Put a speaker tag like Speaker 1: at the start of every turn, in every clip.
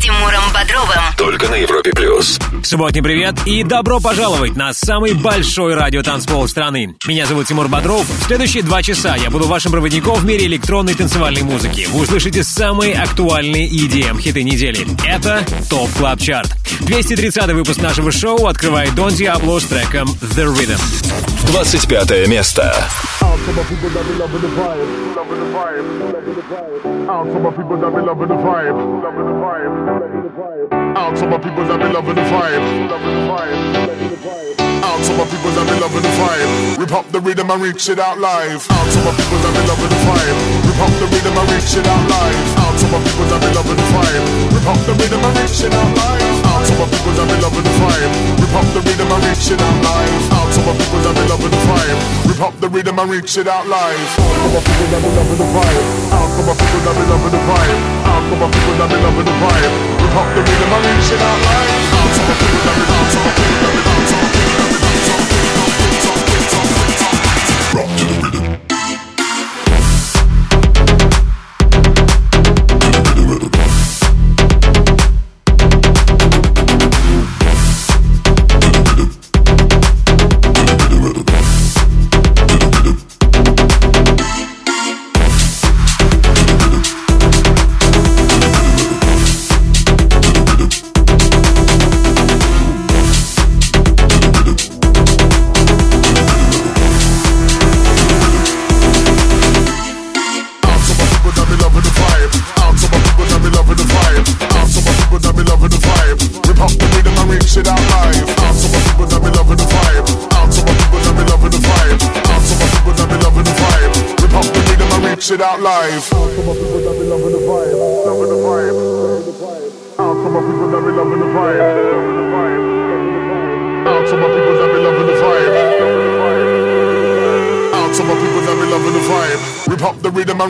Speaker 1: Тимуром Бодровым.
Speaker 2: Только на Европе плюс.
Speaker 3: Субботний привет и добро пожаловать на самый большой радиотанцпол страны. Меня зовут Тимур Бодров. В следующие два часа я буду вашим проводником в мире электронной танцевальной музыки. Вы услышите самые актуальные EDM хиты недели. Это Top Club Chart. 230 выпуск нашего шоу открывает Дон Диабло с треком The Rhythm.
Speaker 2: 25 место.
Speaker 4: Out to my people that be loving the vibe, loving the vibe. Out to my people that be loving the vibe. Out to my people that be loving the vibe. Rip up the rhythm and reach it out live. Out to my people that be loving the vibe. Rip up the rhythm and reach it out live. Out to my people that be loving the vibe. Rip up the rhythm and reach it out live. Out to my people that be loving the vibe. Rip up the rhythm and reach it out live. Out to my people that be loving the vibe. Rip up the rhythm and reach it out live. Out to my people that be loving the vibe. Out to my people that be loving the vibe heart for my people that be loving the vibe. We rock the rhythm and reaching our lives. For my people that be loving, for people that be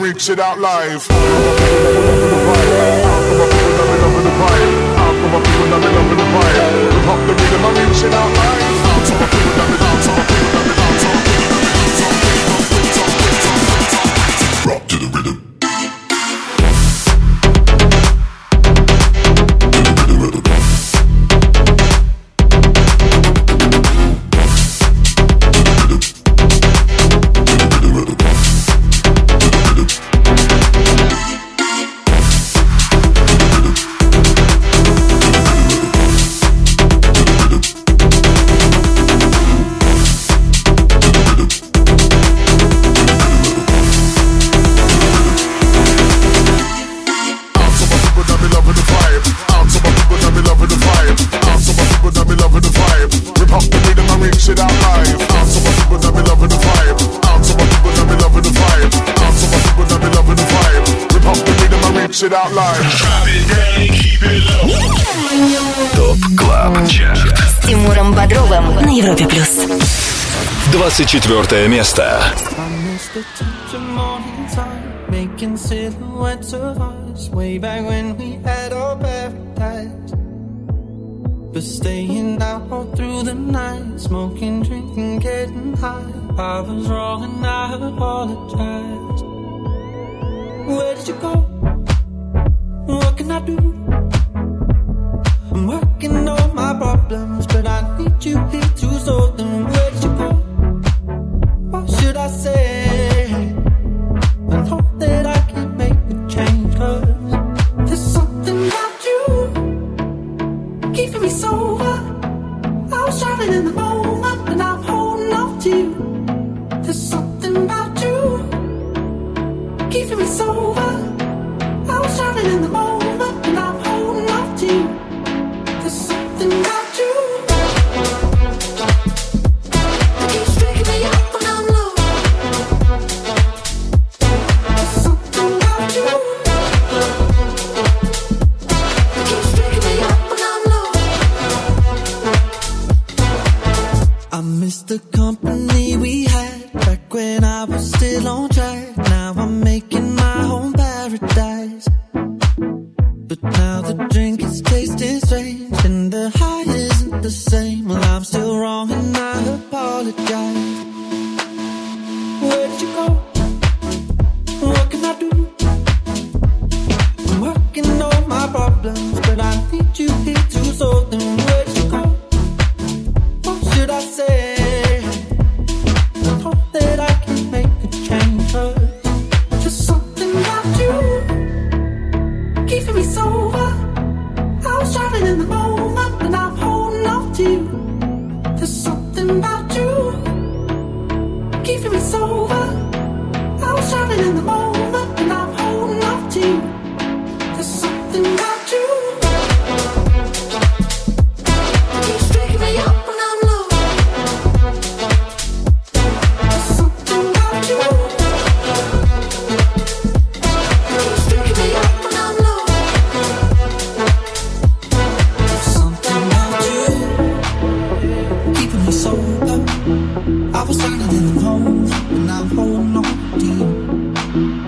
Speaker 5: reach
Speaker 2: it out live. Hop
Speaker 4: the rhythm, I'm reaching out live.
Speaker 2: 24 место.
Speaker 6: Making silhouettes of us way back when we had our paradise. But staying out all through the night, smoking, drinking, getting high. I was wrong and I apologize. Where did you go? I was standing in the cold and I'm holding on deep.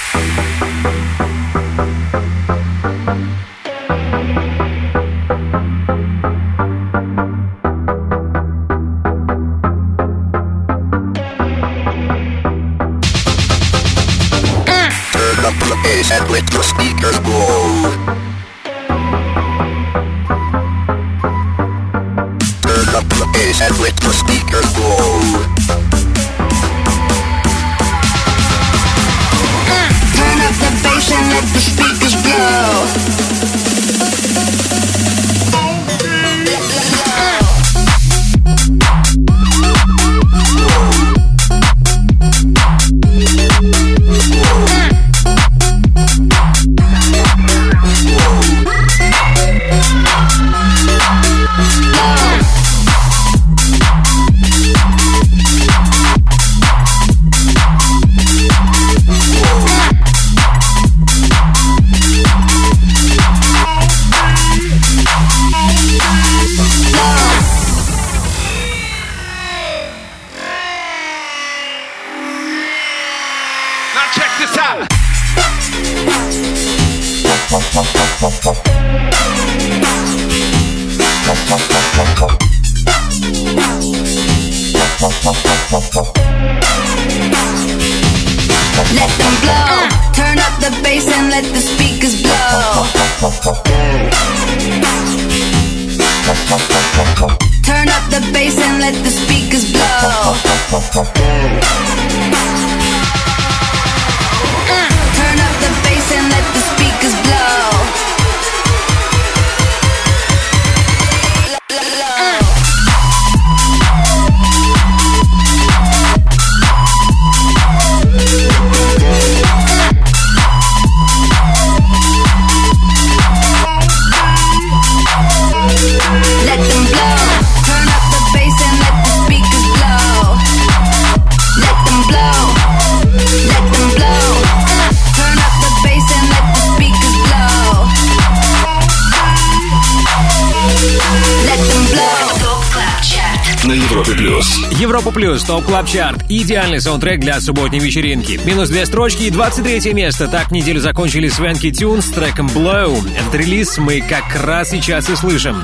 Speaker 3: Европа Плюс, Top Club Chart. Идеальный саундтрек для субботней вечеринки. Минус две строчки и 23 место. Так неделю закончили Swanky Tunes с треком Blow. Этот релиз мы как раз сейчас и слышим.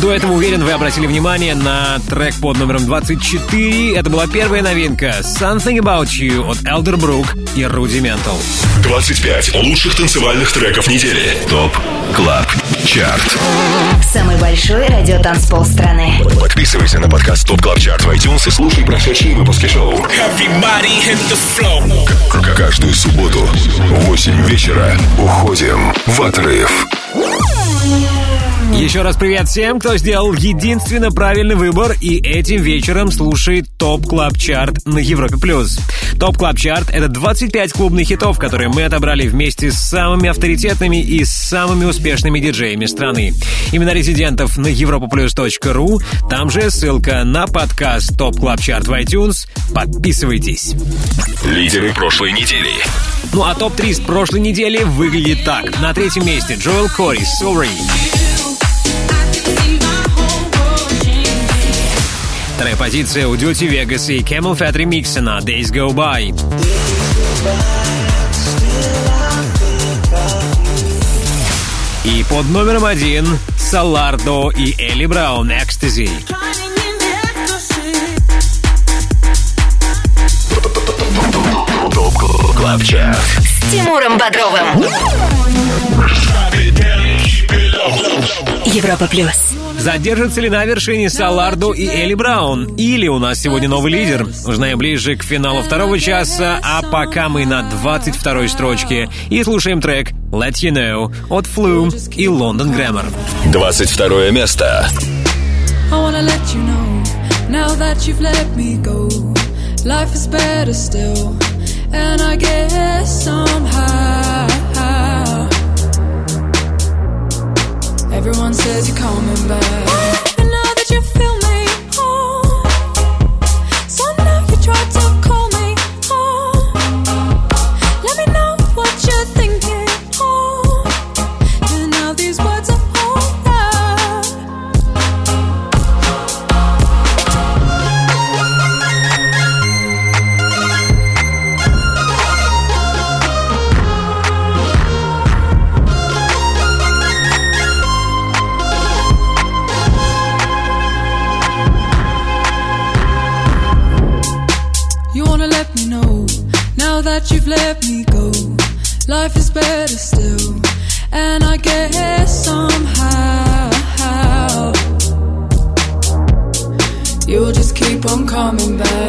Speaker 3: До этого, уверен, вы обратили внимание на трек под номером 24. Это была первая новинка «Something About You» от Elderbrook и Rudimental.
Speaker 2: 25 лучших танцевальных треков недели. TOP CLUB CHART.
Speaker 1: Самый большой радиотанцпол страны.
Speaker 2: Подписывайся на подкаст TOP CLUB CHART в iTunes и слушай прошедшие выпуски шоу. Каждую субботу в 8 вечера уходим в отрыв.
Speaker 3: Еще раз привет всем, кто сделал единственно правильный выбор и этим вечером слушает Top Club Chart на Европе+. плюс. Top Club Chart — это 25 клубных хитов, которые мы отобрали вместе с самыми авторитетными и самыми успешными диджеями страны. Имена резидентов на europaplus.ru, там же ссылка на подкаст Top Club Chart в iTunes. Подписывайтесь.
Speaker 2: Лидеры прошлой недели.
Speaker 3: Ну а топ-3 с прошлой недели выглядит так. На третьем месте Joel Corry «Sorry». Вторая позиция у Dirty Vegas и CamelPhat ремикса на Days Go By. И под номером один Салардо и Элли Браун
Speaker 2: ЧАРТ.
Speaker 1: С Тимуром Бодровым. Европа плюс.
Speaker 3: Задержится ли на вершине Салардо и Элли Браун? Или у нас сегодня новый лидер? Узнаем ближе к финалу второго часа, а пока мы на 22 строчке и слушаем трек Let You Know от Flume и London Grammar.
Speaker 2: 22 место.
Speaker 7: I wanna let you know now that you've let me go. Life is better still, and I guess somehow everyone says you're coming back. And now that you feel me, you've let me go. Life is better still, and I guess somehow you'll just keep on coming back.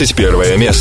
Speaker 2: 21 место.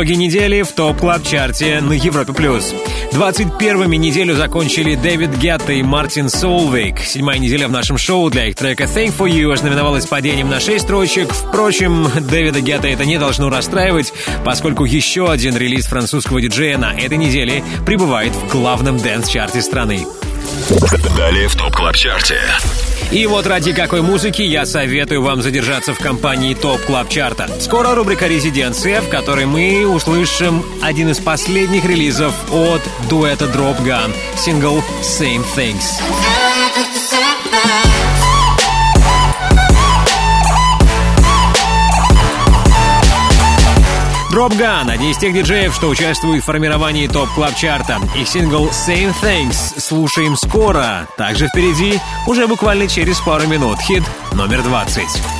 Speaker 3: Итоги недели в ТОП Клаб Чарте на Европе+. плюс. 21-ми неделю закончили Дэвид Гетта и Мартин Солвейг. Седьмая неделя в нашем шоу для их трека «Thing for You» ознаменовалась падением на 6 строчек. Впрочем, Дэвида Гетта это не должно расстраивать, поскольку еще один релиз французского диджея на этой неделе прибывает в главном дэнс-чарте страны.
Speaker 2: Далее в ТОП Клаб Чарте.
Speaker 3: И вот ради какой музыки я советую вам задержаться в компании ТОП Клаб Чарта. Скоро рубрика «Резиденция», в которой мы услышим один из последних релизов от дуэта Dropgun, сингл «Same Things». Dropgun — один из тех диджеев, что участвует в формировании ТОП Клаб Чарта. Их сингл «Same Things» слушаем скоро. Также впереди, уже буквально через пару минут, хит номер 20.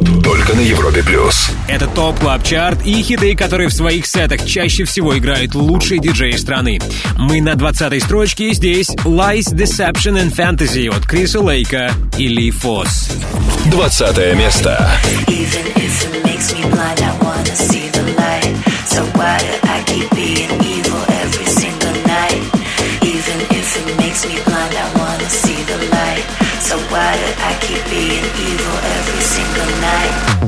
Speaker 2: Только на Европе плюс.
Speaker 3: Это ТОП Клаб Чарт и хиты, которые в своих сетах чаще всего играют лучшие диджеи страны. Мы на 20-й строчке и здесь Lies, Deception and Fantasy от Криса Лейка и Ли Фосс.
Speaker 2: 20 место.
Speaker 8: Even if it makes me blind, I wanna see night?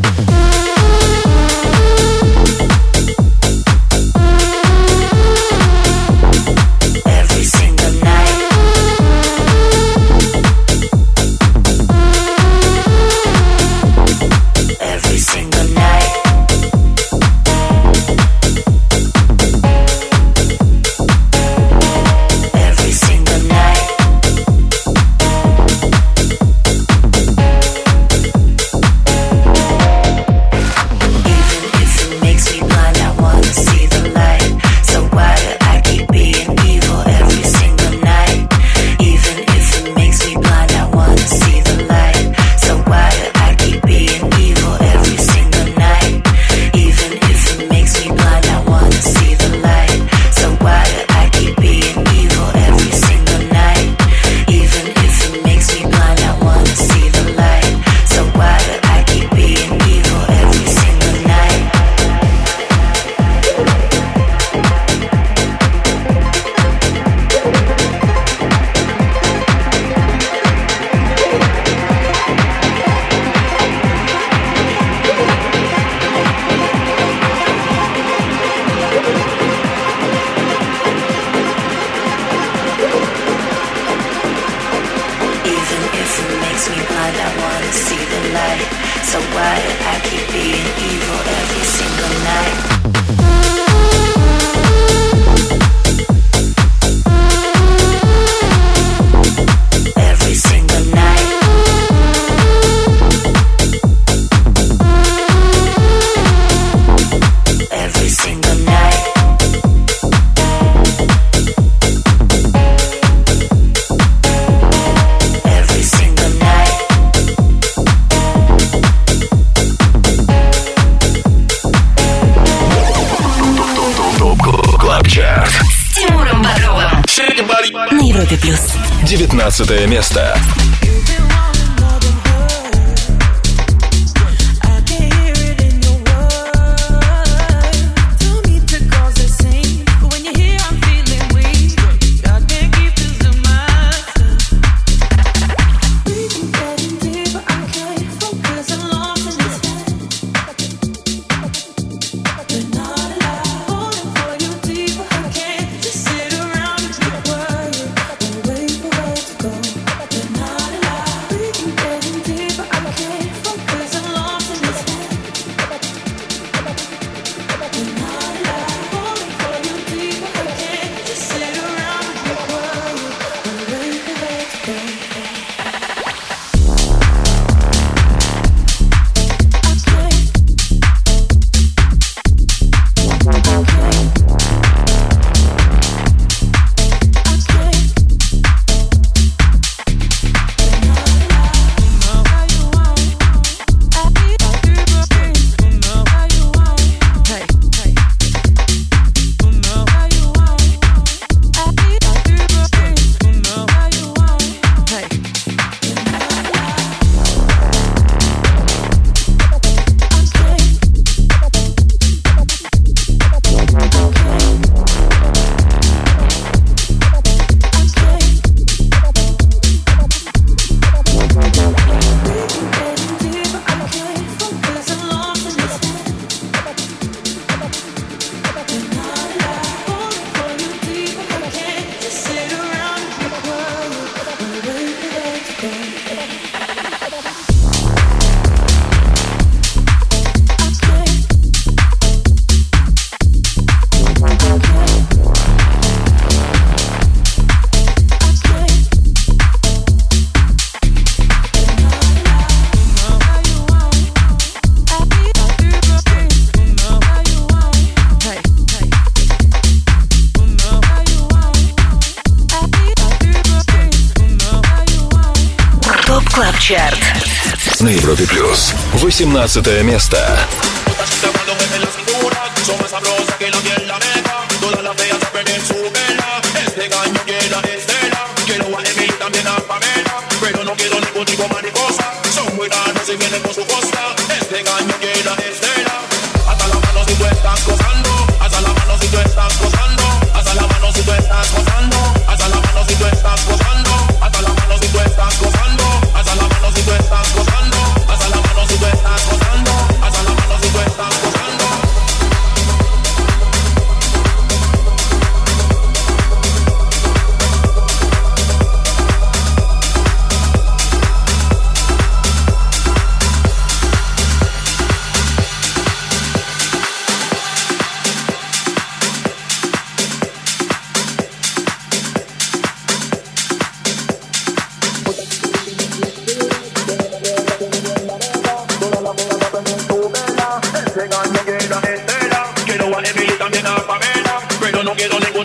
Speaker 2: 18 место.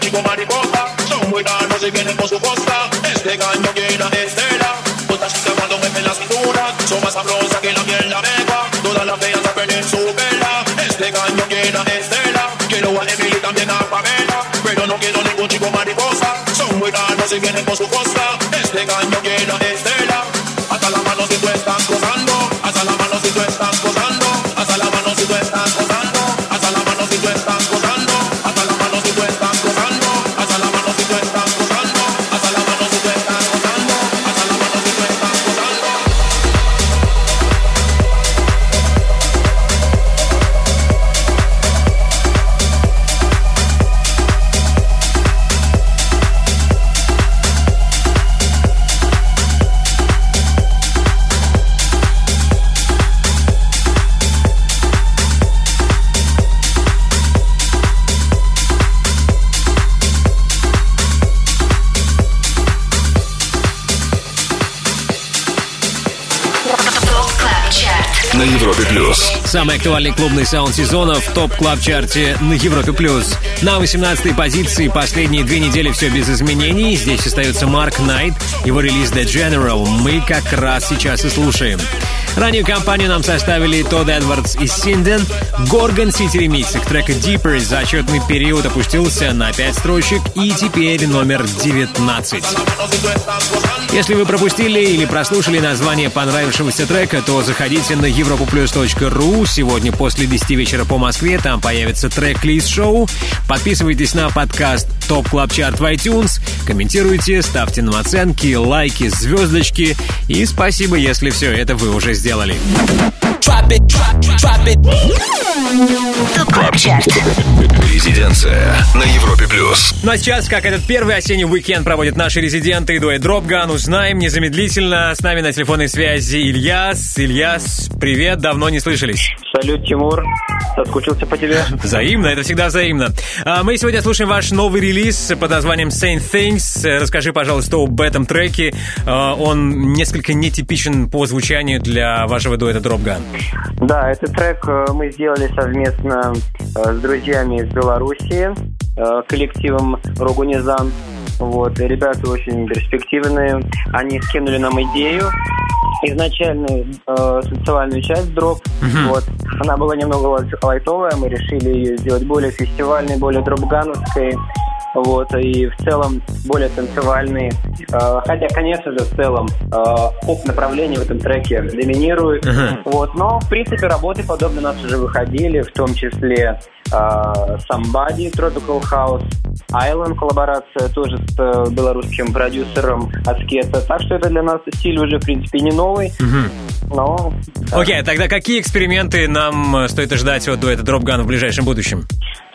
Speaker 9: Chico mariposa, son muy caros y vienen por su costa. Este gallo llena de estela, otra chica cuando me ven la cintura, son más sabrosas que la miel la. Todas las veas a perder su vela, este gallo llena de estela. Quiero a Emily también a Pamela, pero no quiero ningún chico mariposa, son muy caros y vienen por su costa. Este gallo llena de estela, hasta las
Speaker 2: manos de tu
Speaker 3: Самый актуальный клубный саунд сезона в топ клаб чарте на Европе плюс. На 18 позиции последние две недели все без изменений. Здесь остается Марк Найт, его релиз The General. Мы как раз сейчас и слушаем. Ранее компанию нам составили Тодд Эдвардс и Синден. Gorgon City ремикс трека Deeper за отчетный период опустился на 5 строчек и теперь номер 19. Если вы пропустили или прослушали название понравившегося трека, то заходите на europoplus.ru. Сегодня после 10 вечера по Москве там появится трек-лист шоу. Подписывайтесь на подкаст Топ Клаб Чарт в iTunes, комментируйте, ставьте нам оценки, лайки, звездочки. И спасибо, если все это вы уже сделали.
Speaker 2: Топ Клаб Чарт. Резиденция на Европе плюс.
Speaker 3: Ну а сейчас, как этот первый осенний уикенд проводят наши резиденты, дуэт Dropgun, узнаем незамедлительно. С нами на телефонной связи Ильяс. Ильяс, привет, давно не слышались.
Speaker 10: Салют, Тимур. Соскучился по тебе.
Speaker 3: Взаимно, это всегда взаимно. А Мы сегодня слушаем ваш новый релиз под названием Saint Things. Расскажи, пожалуйста, об этом треке. А, Он несколько нетипичен по звучанию для вашего дуэта Дропган.
Speaker 10: Да, этот трек э, мы сделали совместно э, с друзьями из Беларуси, э, коллективом Рогунизан. Вот, ребята очень перспективные. Они скинули нам идею изначальную э, танцевальную часть дроп. Вот. Она была немного лайт- лайтовая, мы решили ее сделать более фестивальной, более дропгановской. Вот, и в целом более танцевальный. Э, хотя, конечно же, в целом э, поп-направление в этом треке доминирует.
Speaker 11: Мгм.
Speaker 10: Вот, но, в принципе, работы подобные у нас уже выходили, в том числе э, Somebody, Tropical House, Island, коллаборация тоже с э, белорусским продюсером Аскета. Так что это для нас стиль уже, в принципе, не новый, но...
Speaker 3: Окей, тогда какие эксперименты нам э, стоит ожидать от дуэта Dropgun в ближайшем будущем?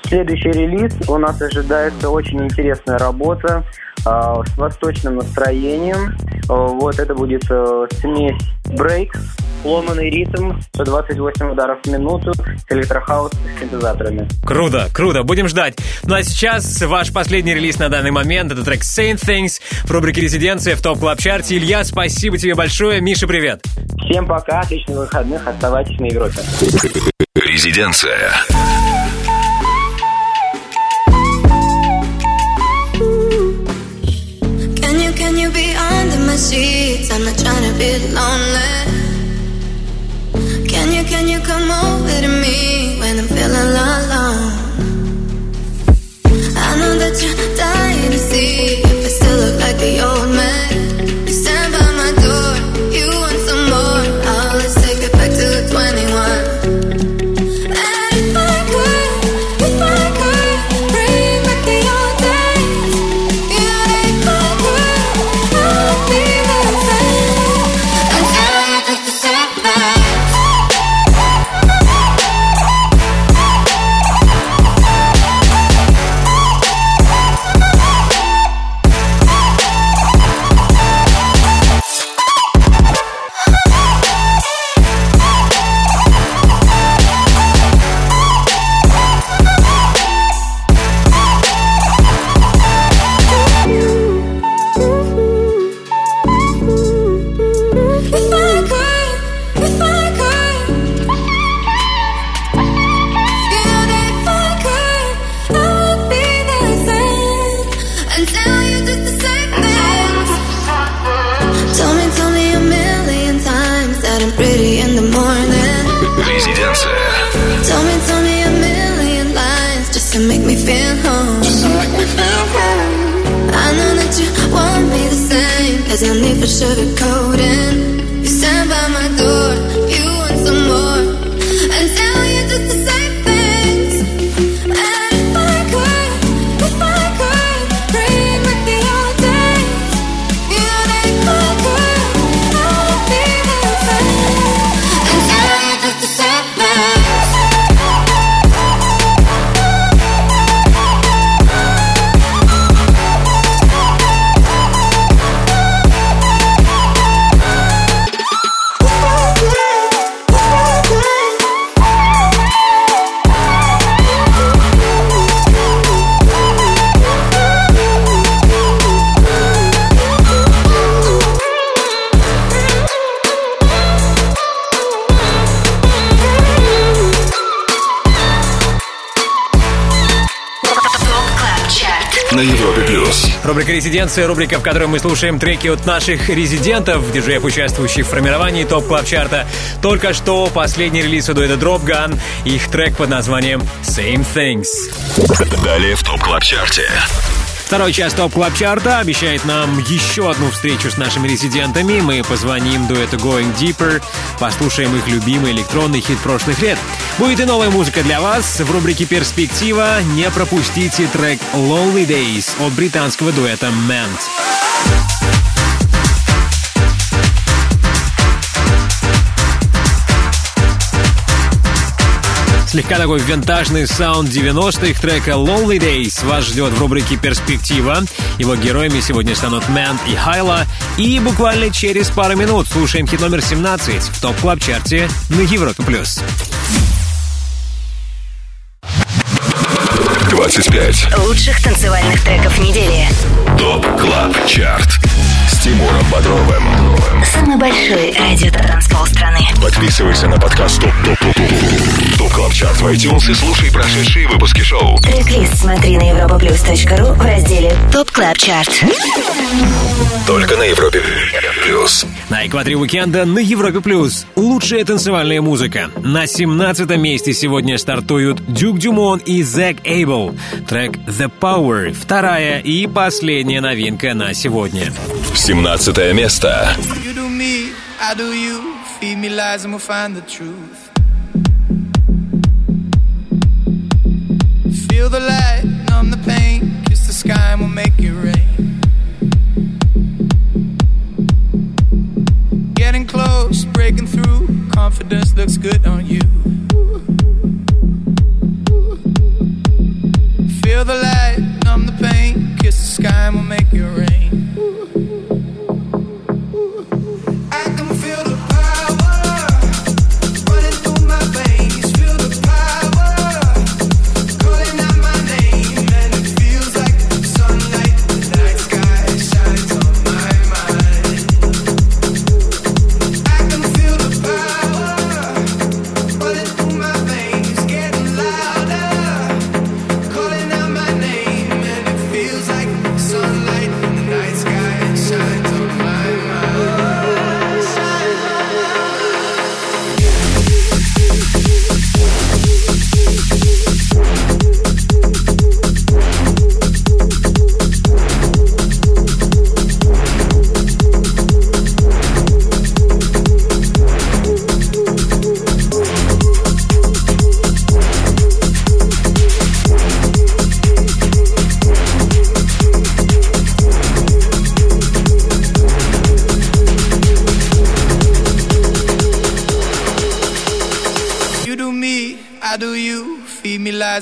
Speaker 10: Следующий релиз у нас ожидается очень интересная работа э, с восточным настроением. Э, вот это будет э, смесь брейк, ломанный ритм, 128 ударов в минуту с электрохаус с синтезаторами.
Speaker 3: Круто, круто, будем ждать. Ну а сейчас ваш последний релиз на данный момент. Это трек Same Things в рубрике «Резиденция» в ТОП Клаб Чарте. Ильяс, спасибо тебе большое. Мише привет.
Speaker 10: Всем пока, отличных выходных, оставайтесь на Европе.
Speaker 2: Резиденция.
Speaker 12: I'm not trying to be lonely. Can you, can you come over to me when I'm feeling alone? I know that you're dying to see
Speaker 3: рубрика «Резиденция», рубрика, в которой мы слушаем треки от наших резидентов, диджеев, участвующих в формировании топ клаб чарта Только что последний релиз у дуэта Dropgun, их трек под названием «Same Things».
Speaker 2: Далее в топ клаб чарте
Speaker 3: Второй час ТОП Клаб Чарта обещает нам еще одну встречу с нашими резидентами. Мы позвоним дуэту Going Deeper, послушаем их любимый электронный хит прошлых лет. Будет и новая музыка для вас. В рубрике «Перспектива» не пропустите трек Lonely Days от британского дуэта MANT. Слегка такой винтажный саунд 90-х трека Lonely Days вас ждет в рубрике «Перспектива». Его героями сегодня станут MANT и Hayla. И буквально через пару минут слушаем хит номер 17 в топ клаб чарте на Европе+. плюс.
Speaker 2: 25.
Speaker 1: Лучших танцевальных треков недели.
Speaker 2: ТОП КЛАБ ЧАРТ с Тимуром Бодровым
Speaker 1: Самый большой радио-танцпол страны.
Speaker 2: Подписывайся на подкаст ТОП ТОП ТОП ТОП ТОП КЛАБ ЧАРТ в iTunes и слушай прошедшие выпуски шоу
Speaker 1: Трек-лист смотри на europaplus.ru в разделе ТОП Клаб Чарт.
Speaker 2: Только на Европе Плюс
Speaker 3: На экваторе уикенда на Европе Плюс. Лучшая танцевальная музыка. На 17 месте сегодня стартуют Дюк Дюмон и Зак Эйбл. Трек The Power. Вторая и последняя новинка на сегодня.
Speaker 2: 17 место
Speaker 13: You do me, I do you. Feed me lies and we'll find the truth. Feel the light, numb the pain. Kiss the sky and we'll make it rain. Getting close, breaking through. Confidence looks good on you. Feel the light, numb the pain. Kiss the sky and we'll make it rain.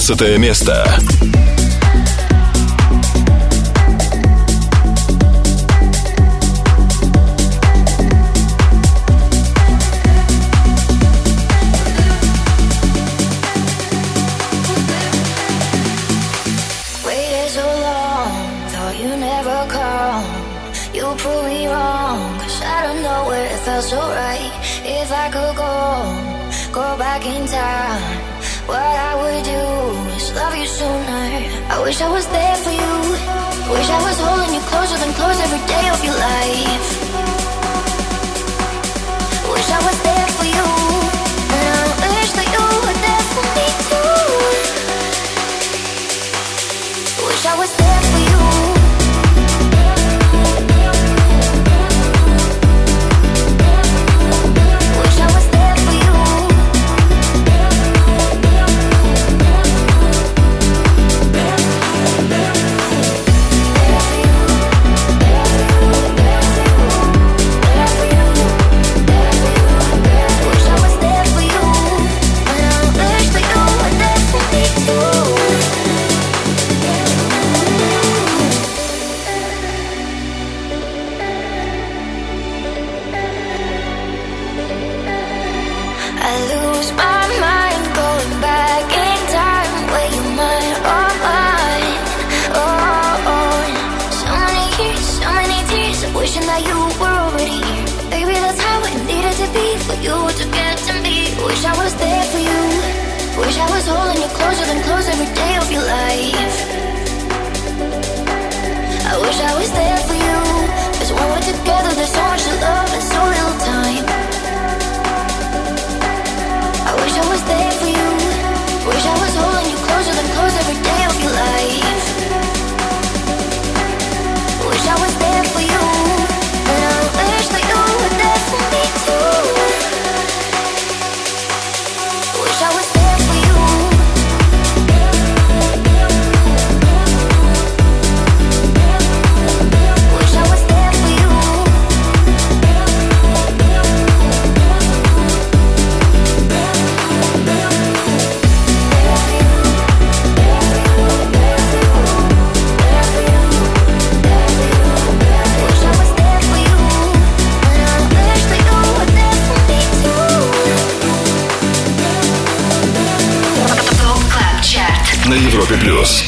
Speaker 14: 15 место.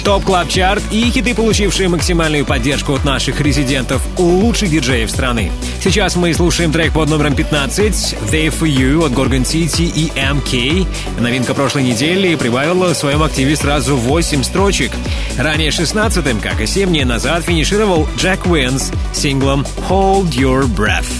Speaker 3: Топ Клаб Чарт и хиты, получившие максимальную поддержку от наших резидентов, лучших диджеев страны. Сейчас мы слушаем трек под номером 15 «There For You» от Gorgon City и MK. Новинка прошлой недели прибавила в своем активе сразу 8 строчек. Ранее 16-м, как и 7 дней назад, финишировал Джек Уинс синглом «Hold Your Breath».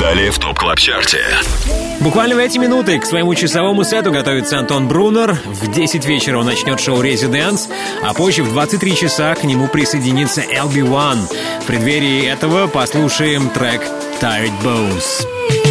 Speaker 2: Далее в ТОП КЛАБ ЧАРТе.
Speaker 3: Буквально в эти минуты к своему часовому сету готовится Антон Брунер. В 10 вечера он начнет шоу «Резиденс», а позже в 23 часа к нему присоединится LB1. В преддверии этого послушаем трек «Tired Bones».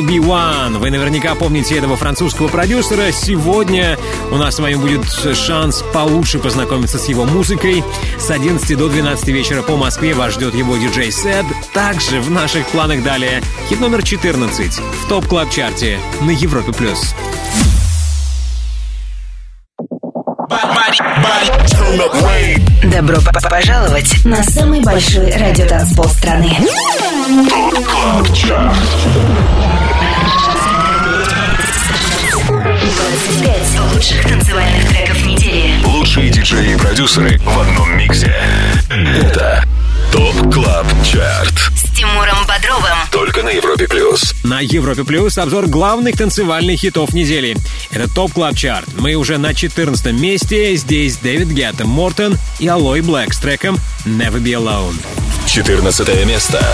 Speaker 3: LB1. Вы наверняка помните этого французского продюсера. Сегодня у нас с вами будет шанс получше познакомиться с его музыкой. С 11 до 12 вечера по Москве вас ждет его диджей-сет. Также в наших планах далее хит номер 14 в топ клаб чарте на Европе+. плюс.
Speaker 1: Добро п- п- пожаловать на самый большой радиотанцпол страны.
Speaker 2: ТОП КЛАБ ЧАРТ.
Speaker 1: 25 лучших танцевальных треков недели.
Speaker 2: Лучшие диджеи и продюсеры в одном миксе. Это ТОП КЛАБ ЧАРТ.
Speaker 1: С Тимуром Бодровым.
Speaker 2: Только на Европе Плюс.
Speaker 3: На Европе Плюс обзор главных танцевальных хитов недели. Это ТОП Клаб Чарт. Мы уже на 14 месте. Здесь Дэвид Гетта, Мортен и Алой Блэк с треком «Never Be Alone».
Speaker 2: 14 место.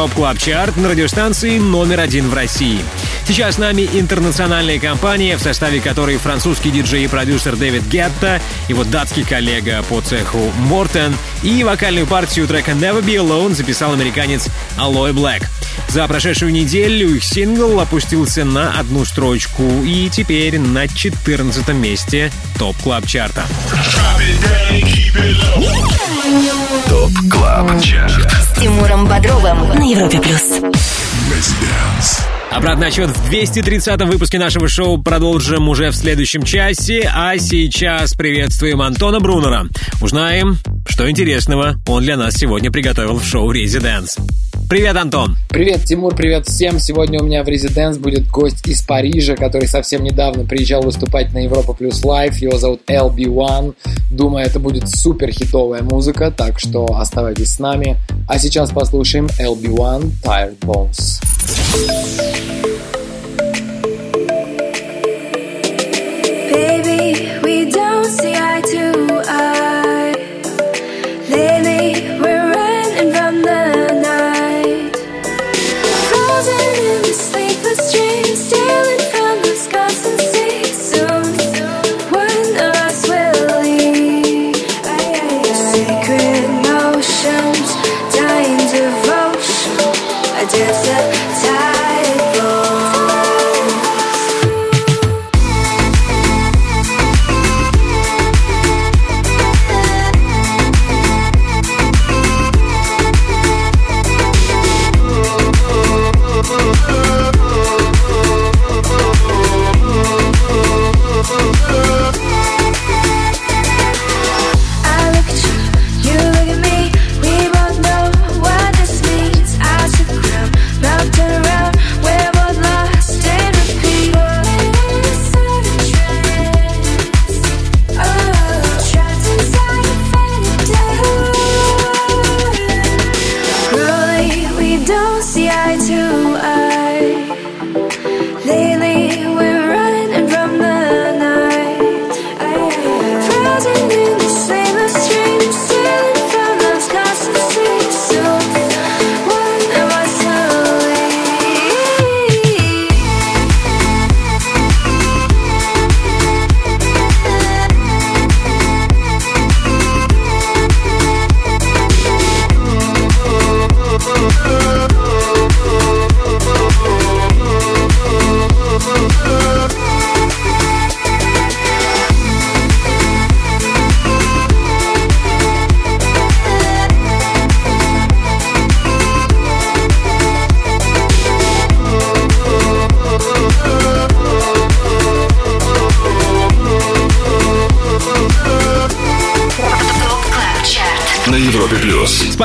Speaker 1: ТОП Клаб Чарт
Speaker 2: на
Speaker 3: радиостанции номер один в России. Сейчас с нами интернациональная компания, в составе которой французский диджей и продюсер Дэвид Гетта, его датский коллега по цеху Мортен и вокальную партию трека Never Be Alone записал американец Алой Блэк. За прошедшую неделю их сингл опустился на одну строчку и теперь на 14 месте топ клаб чарта.
Speaker 2: ТОП КЛАБ ЧАРТ
Speaker 1: С Тимуром Бодровым на Европе плюс.
Speaker 3: Обратный отчет в 230-м выпуске нашего шоу продолжим уже в следующем часе, а сейчас приветствуем Антона Брунера. Узнаем, что интересного он для нас сегодня приготовил в шоу «Резиденс». Привет, Антон!
Speaker 15: Привет, Тимур, привет всем! Сегодня у меня в Резиденс будет гость из Парижа, который совсем недавно приезжал выступать на Европа Плюс Лайв. Его зовут LB1. Думаю, это будет супер хитовая музыка, так что оставайтесь с нами. А сейчас послушаем LB1 Tired Bones.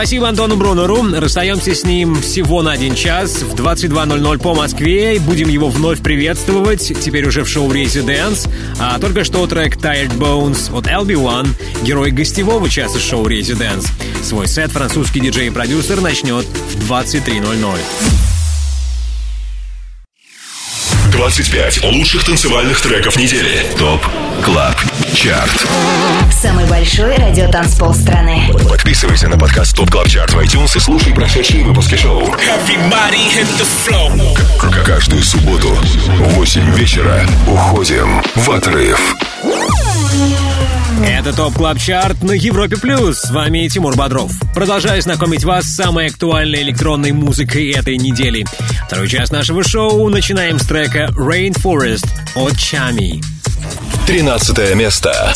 Speaker 3: Спасибо Антону Брунеру. Расстаемся с ним всего на один час в 22.00 по Москве. Будем его вновь приветствовать, теперь уже в шоу Residence. А только что трек Tired Bones от LB1, герой гостевого часа шоу Residence. Свой сет французский диджей и продюсер начнет в 23.00.
Speaker 2: 25 лучших танцевальных треков недели. ТОП КЛАБ Chart.
Speaker 1: Самый большой радиотанцпол страны.
Speaker 2: Подписывайся на подкаст Top Club Chart в iTunes и слушай прошедшие выпуски шоу. Каждую субботу в 8 вечера уходим в отрыв.
Speaker 3: Это Top Club Chart на Европе Плюс. С вами Тимур Бодров. Продолжаю знакомить вас с самой актуальной электронной музыкой этой недели. Второй час нашего шоу начинаем с трека Rainforest от Чами.
Speaker 2: 13 место.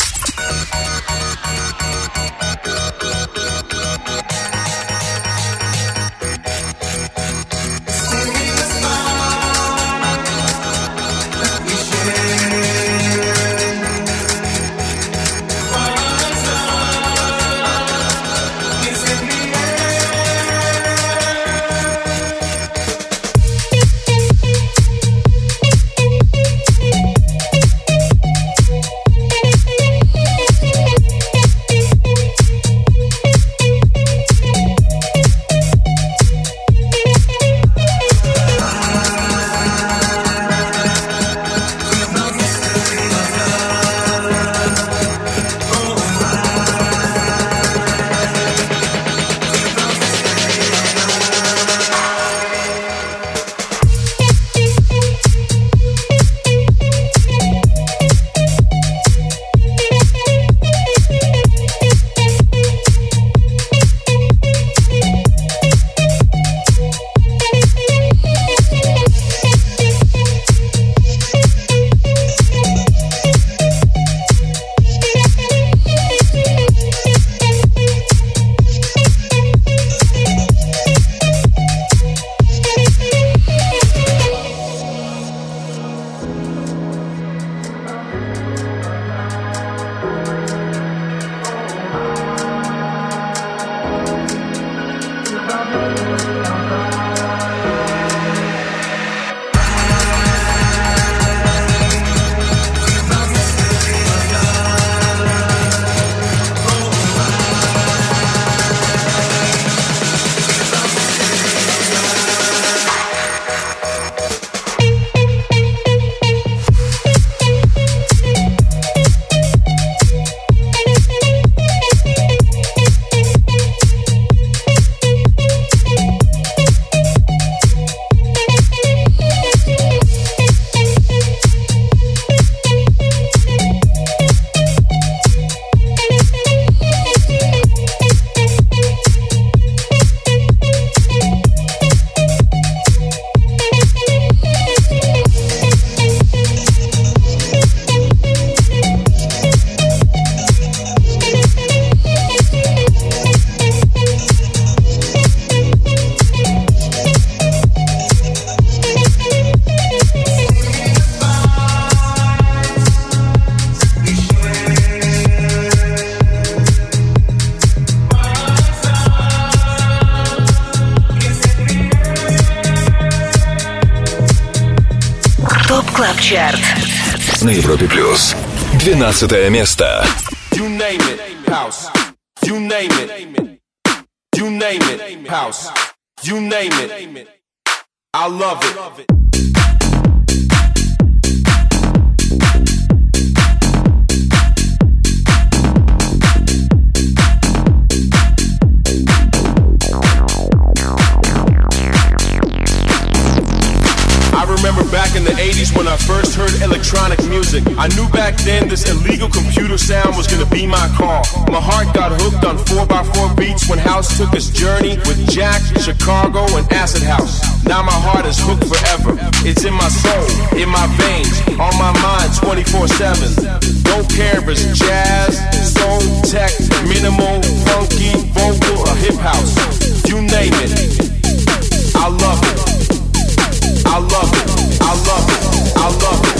Speaker 2: На Европе плюс. 12 место.
Speaker 16: You name it, house. You name it. You name it, house. You name it. I love it. I remember back in the 80s when I first heard electronic music. I knew back then this illegal computer sound was gonna be my call. My heart got hooked on 4x4 beats when House took its journey with Jack, Chicago, and Acid House. Now my heart is hooked forever. It's in my soul, in my veins, on my mind 24 7. Don't care if it's jazz, soul, tech, minimal, funky, vocal, or hip house. You name it. I love it. I love it. I love it. I love it.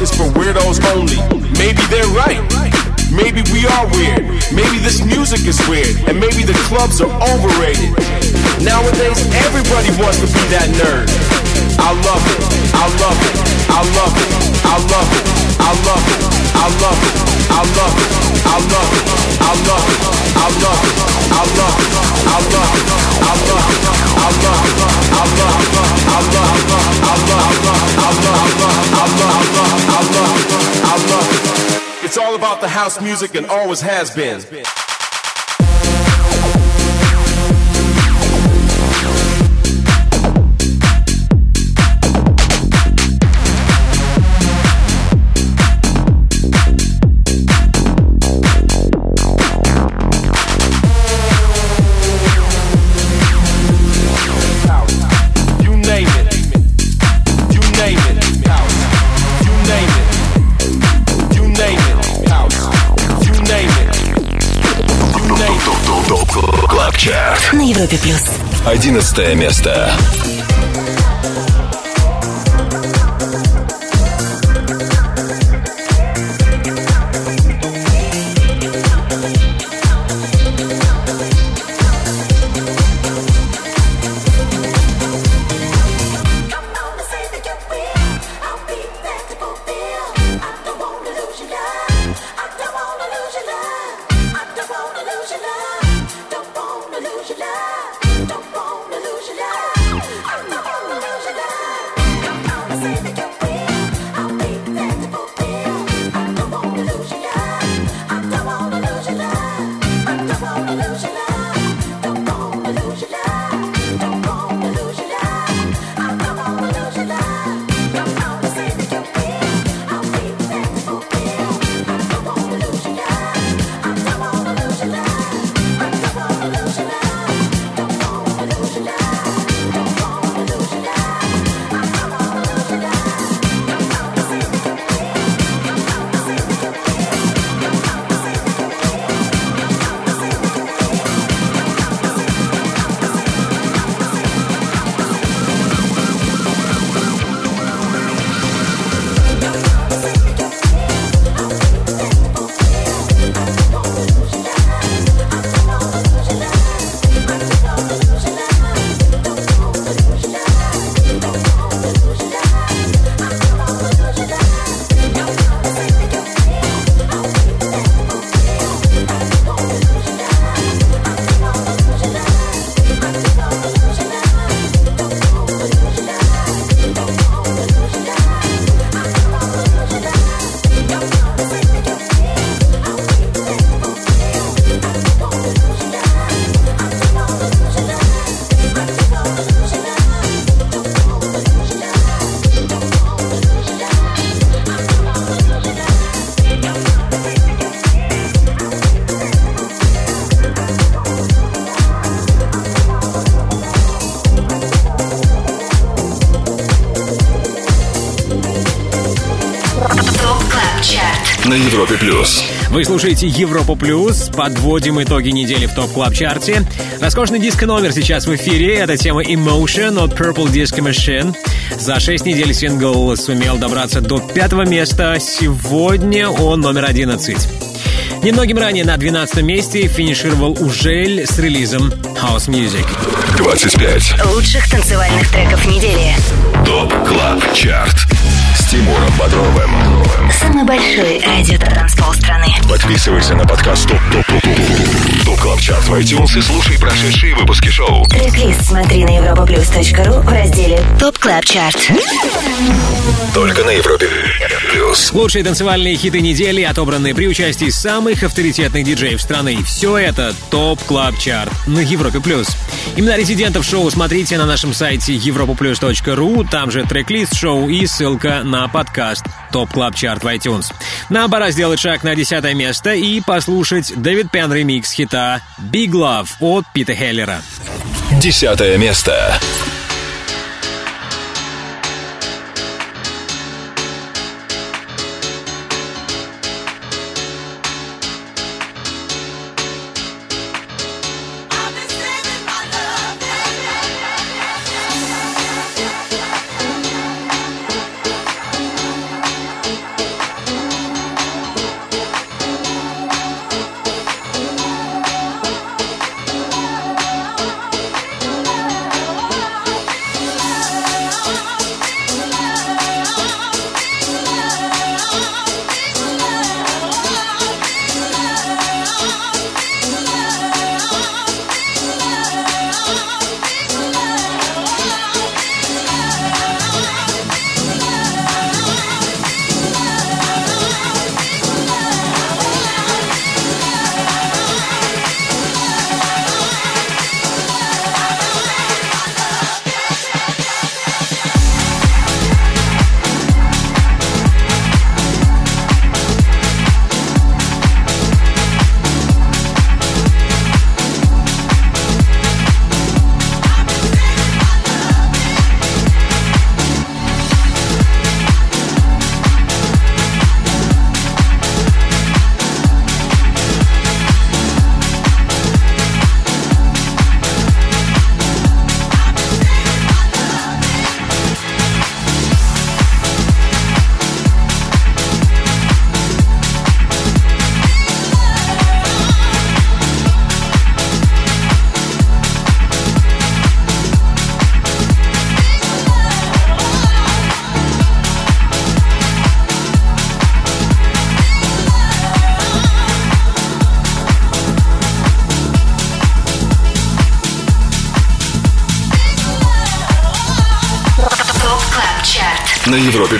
Speaker 16: Is for weirdos only. Maybe they're right. Maybe we are weird. Maybe this music is weird. And maybe the clubs are overrated. Nowadays, everybody wants to be that nerd. I love it. I love it. I love it. I love it. I love it. I love it. I love it. I love it. I love it. I love it. I love it. I love it. I love it. I love. I love. I love. I love. I love. I love. I love. I love it. It's all about the house music and always has been.
Speaker 2: Чарт.
Speaker 1: На Европе плюс.
Speaker 2: 11 место.
Speaker 7: Плюс.
Speaker 3: Вы слушаете Европу Плюс, подводим итоги недели в топ клаб чарте Роскошный диск-номер сейчас в эфире, это тема Emotion от Purple Disco Machine. За 6 недель сингл сумел добраться до пятого места, сегодня он номер 11. Немногим ранее на 12 месте финишировал Ужель с релизом House Music.
Speaker 7: 25.
Speaker 1: Лучших танцевальных треков недели.
Speaker 7: ТОП Club Chart с Тимуром Бодровым.
Speaker 1: Самый большой радио-танцпол страны.
Speaker 7: Подписывайся на подкаст ТОП ТОП ТОП ТОП ТОП КЛАБ ЧАРТ в iTunes и слушай прошедшие выпуски шоу.
Speaker 1: Трек-лист смотри на europaplus.ru в разделе Top Club Chart.
Speaker 7: Только на Европе плюс.
Speaker 3: Лучшие танцевальные хиты недели, отобранные при участии самых авторитетных диджеев страны. Все это Top Club Chart на Европе Плюс. Имена резидентов шоу смотрите на нашем сайте europaplus.ru, там же трек-лист шоу и ссылка на подкаст Top Club Chart в iTunes. Нам пора сделать шаг на десятое место и послушать Дэвид Пен ремикс хита Big Love от Пита Хеллера.
Speaker 7: Десятое место.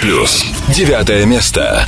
Speaker 7: Плюс. Девятое место.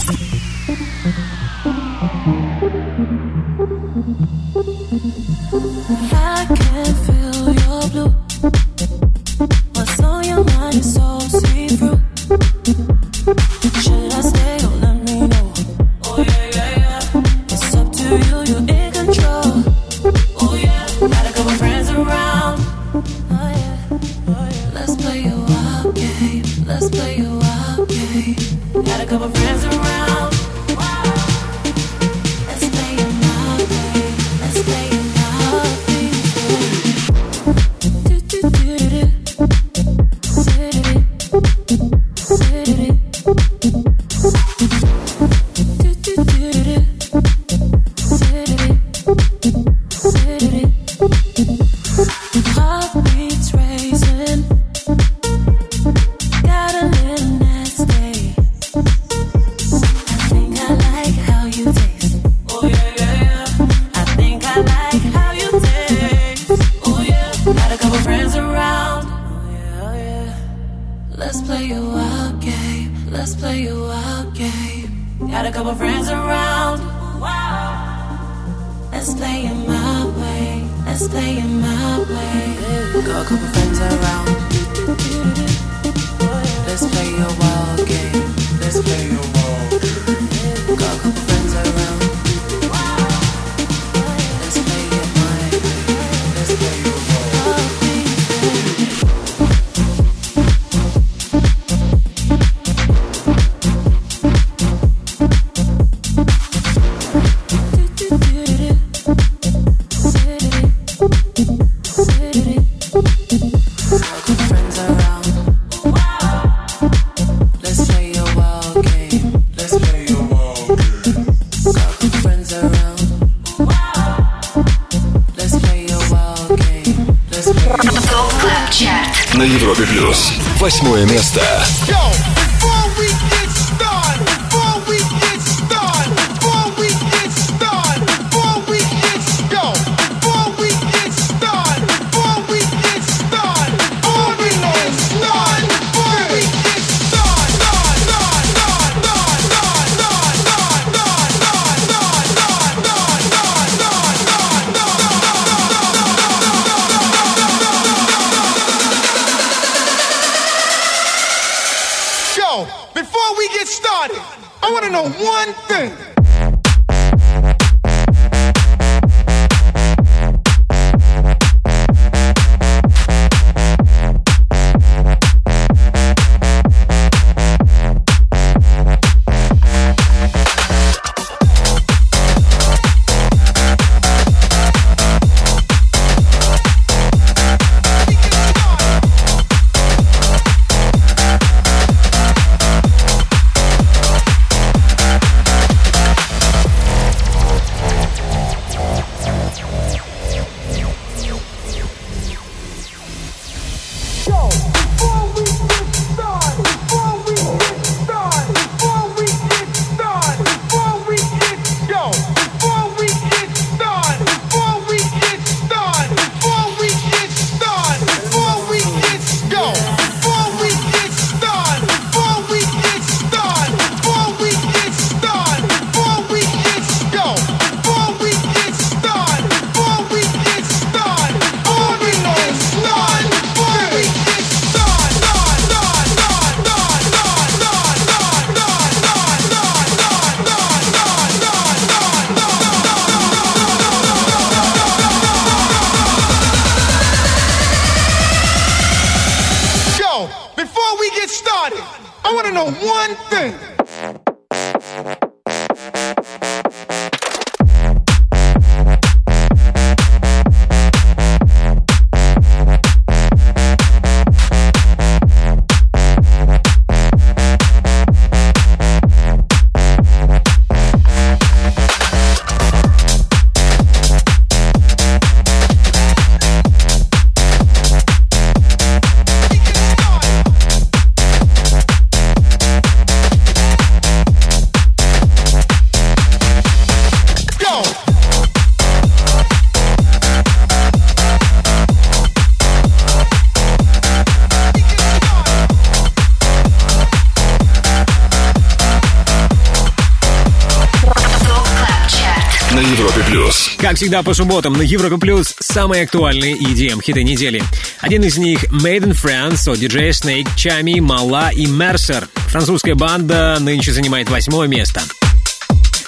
Speaker 3: Всегда по субботам на Европе Плюс самые актуальные EDM-хиты недели. Один из них Made in France от DJ Snake, Чами, Мала и Мерсер. Французская банда нынче занимает восьмое место.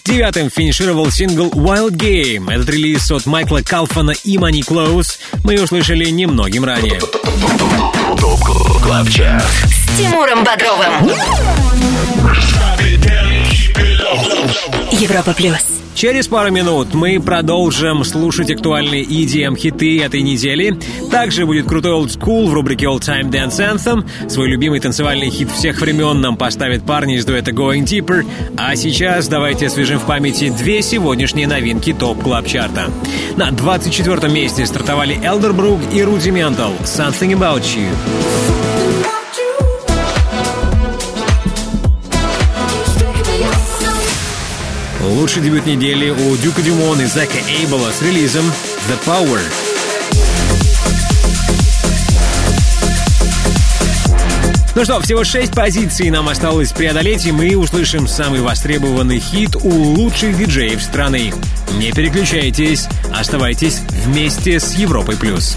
Speaker 3: Девятым финишировал сингл Wild Game. Этот релиз от Майкла Калфана и Money Close мы услышали немногим ранее.
Speaker 2: Club Chart.
Speaker 1: С Тимуром Бодровым. Европа плюс.
Speaker 3: Через пару минут мы продолжим слушать актуальные EDM-хиты этой недели. Также будет крутой Old School в рубрике All Time Dance Anthem. Свой любимый танцевальный хит всех времен нам поставят парни из дуэта Going Deeper. А сейчас давайте освежим в памяти две сегодняшние новинки топ клаб чарта На 24 месте стартовали Elderbrook и Rudimental Something About You. Лучший дебют недели у Дюка Дюмон и Зака Эйбола с релизом The Power. Ну что, всего шесть позиций нам осталось преодолеть, и мы услышим самый востребованный хит у лучших диджеев страны. Не переключайтесь, оставайтесь вместе с Европой+. плюс.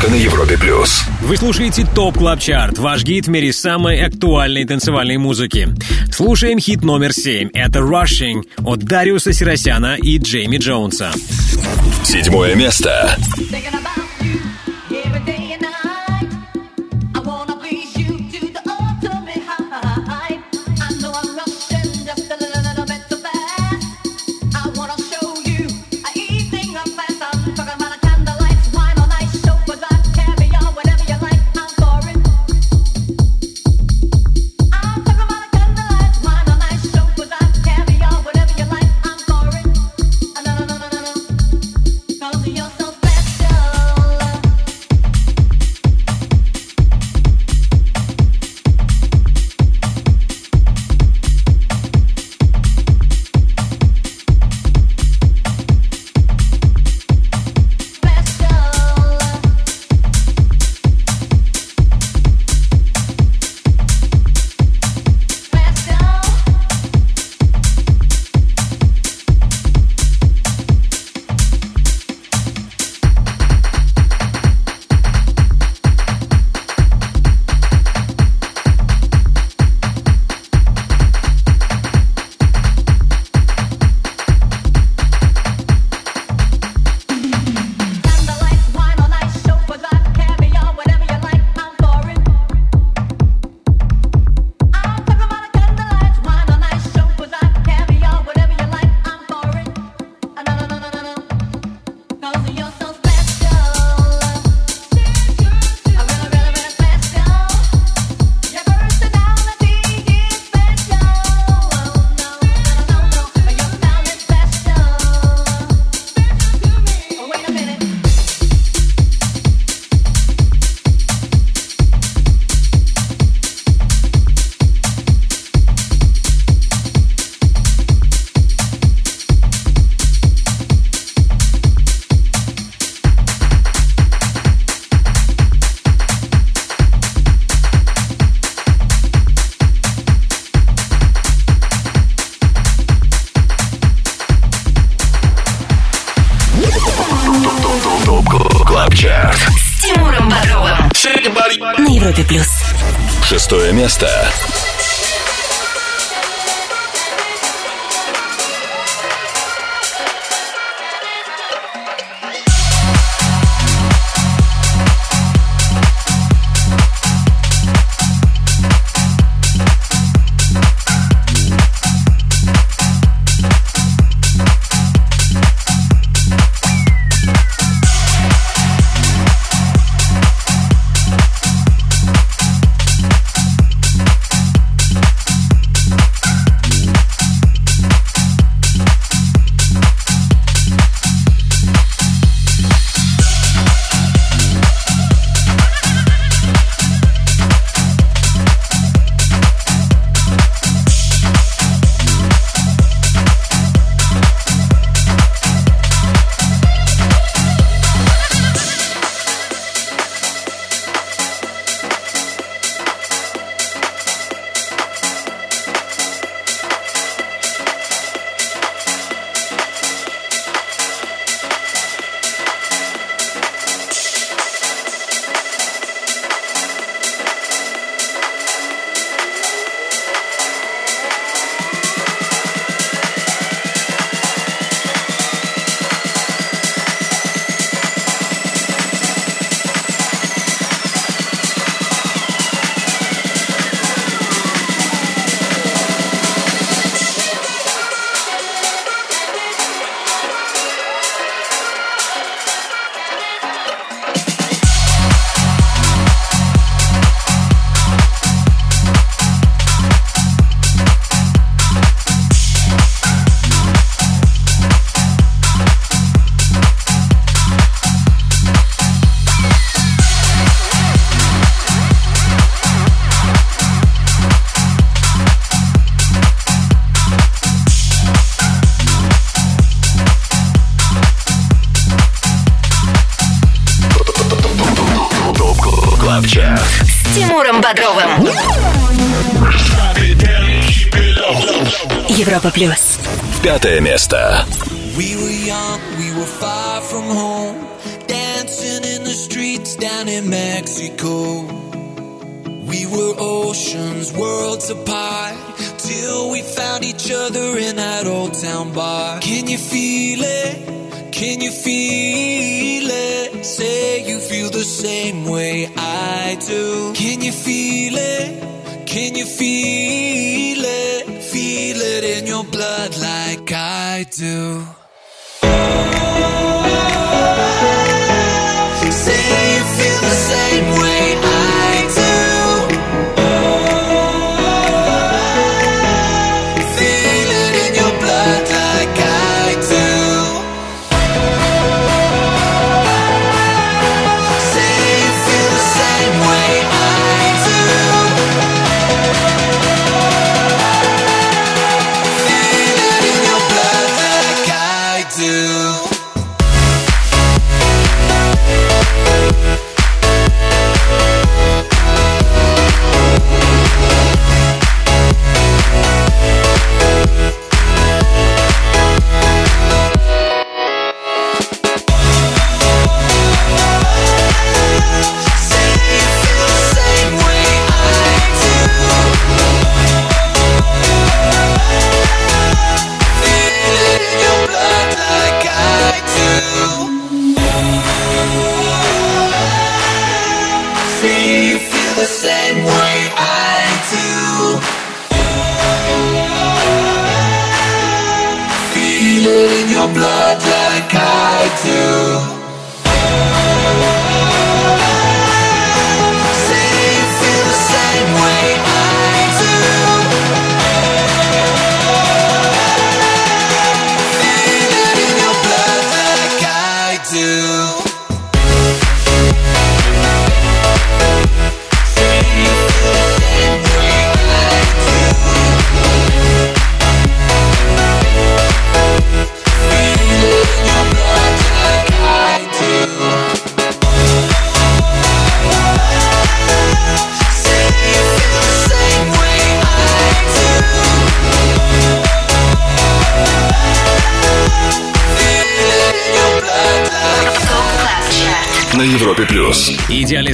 Speaker 2: Только на Европе плюс.
Speaker 3: Вы слушаете Top Club Chart, ваш гид в мире самой актуальной танцевальной музыки. Слушаем хит номер 7. Это Rushing от Дариуса Сиросяна и Джейми Джонса.
Speaker 2: Седьмое место.
Speaker 7: I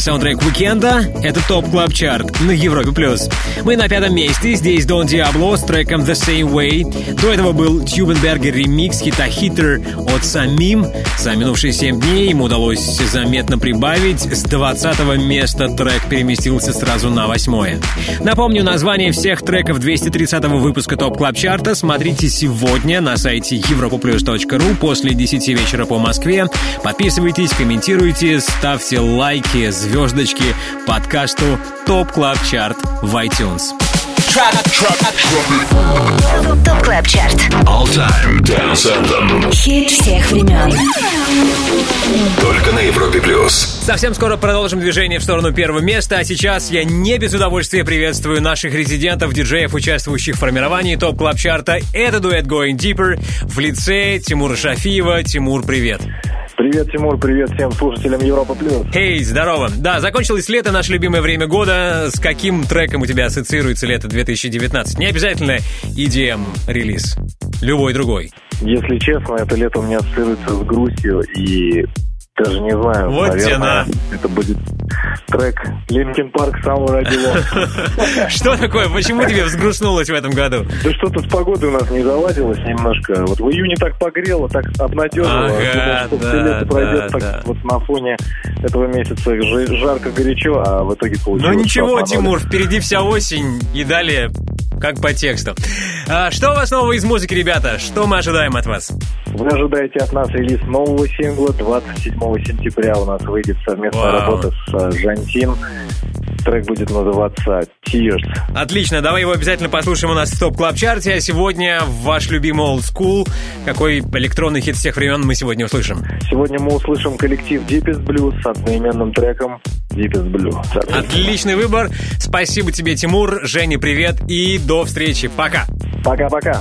Speaker 3: саундтрек уикенда — это Top Club Chart на Европе Плюс. Мы на пятом месте, здесь Дон Диабло с треком The Same Way. До этого был Tube & Berger ремикс хита Heater от Самим. За минувшие 7 дней ему удалось заметно прибавить. С 20 места трек переместился сразу на 8 Напомню, название всех треков 230 выпуска Top Club Chart а смотрите сегодня на сайте europaplus.ru после 10 вечера по Москве. Подписывайтесь, комментируйте, ставьте лайки, звездочки подкасту Top Club Chart в iTunes.
Speaker 1: Top Club Chart.
Speaker 6: All Time Dance Anthem.
Speaker 1: Хит всех времен.
Speaker 6: Только на Европе плюс.
Speaker 3: Совсем скоро продолжим движение в сторону первого места, а сейчас я не без удовольствия приветствую наших резидентов, диджеев, участвующих в формировании Top Club Chart а. Это дуэт Going Deeper в лице Тимура Шафиева. Тимур, привет.
Speaker 17: Привет, Тимур, привет всем слушателям Европа Плюс.
Speaker 3: Эй, здорово. Да, закончилось лето, наше любимое время года. С каким треком у тебя ассоциируется лето 2019? Не обязательно EDM релиз. Любой другой.
Speaker 17: Если честно, это лето у меня ассоциируется с грустью и даже не знаю,
Speaker 3: Вот тебе
Speaker 17: наверное, это будет трек Linkin Park самого родило.
Speaker 3: Что такое? Почему тебе взгрустнулось в этом году?
Speaker 17: Да что-то с погодой у нас не заладилось немножко. Вот в июне так погрело, так обнадеживало.
Speaker 3: Ага,
Speaker 17: что все лето пройдет так вот на фоне этого месяца жи- жарко, горячо, а в итоге получилось.
Speaker 3: Ну ничего. Тимур, впереди вся осень и далее как по тексту. А, что у вас нового из музыки, ребята? Что мы ожидаем от вас?
Speaker 17: Вы ожидаете от нас релиз нового сингла. 27 сентября у нас выйдет совместная
Speaker 3: Вау.
Speaker 17: работа с Жантин. Трек будет называться Tears.
Speaker 3: Отлично, давай его обязательно послушаем у нас в топ клаб чарте А сегодня ваш любимый old school. Какой электронный хит всех времен мы сегодня услышим?
Speaker 17: Сегодня мы услышим коллектив Deepest Blue с одноименным треком Deepest Blue.
Speaker 3: Отличный выбор. Спасибо тебе, Тимур. Женя, привет и до встречи. Пока.
Speaker 17: Пока-пока.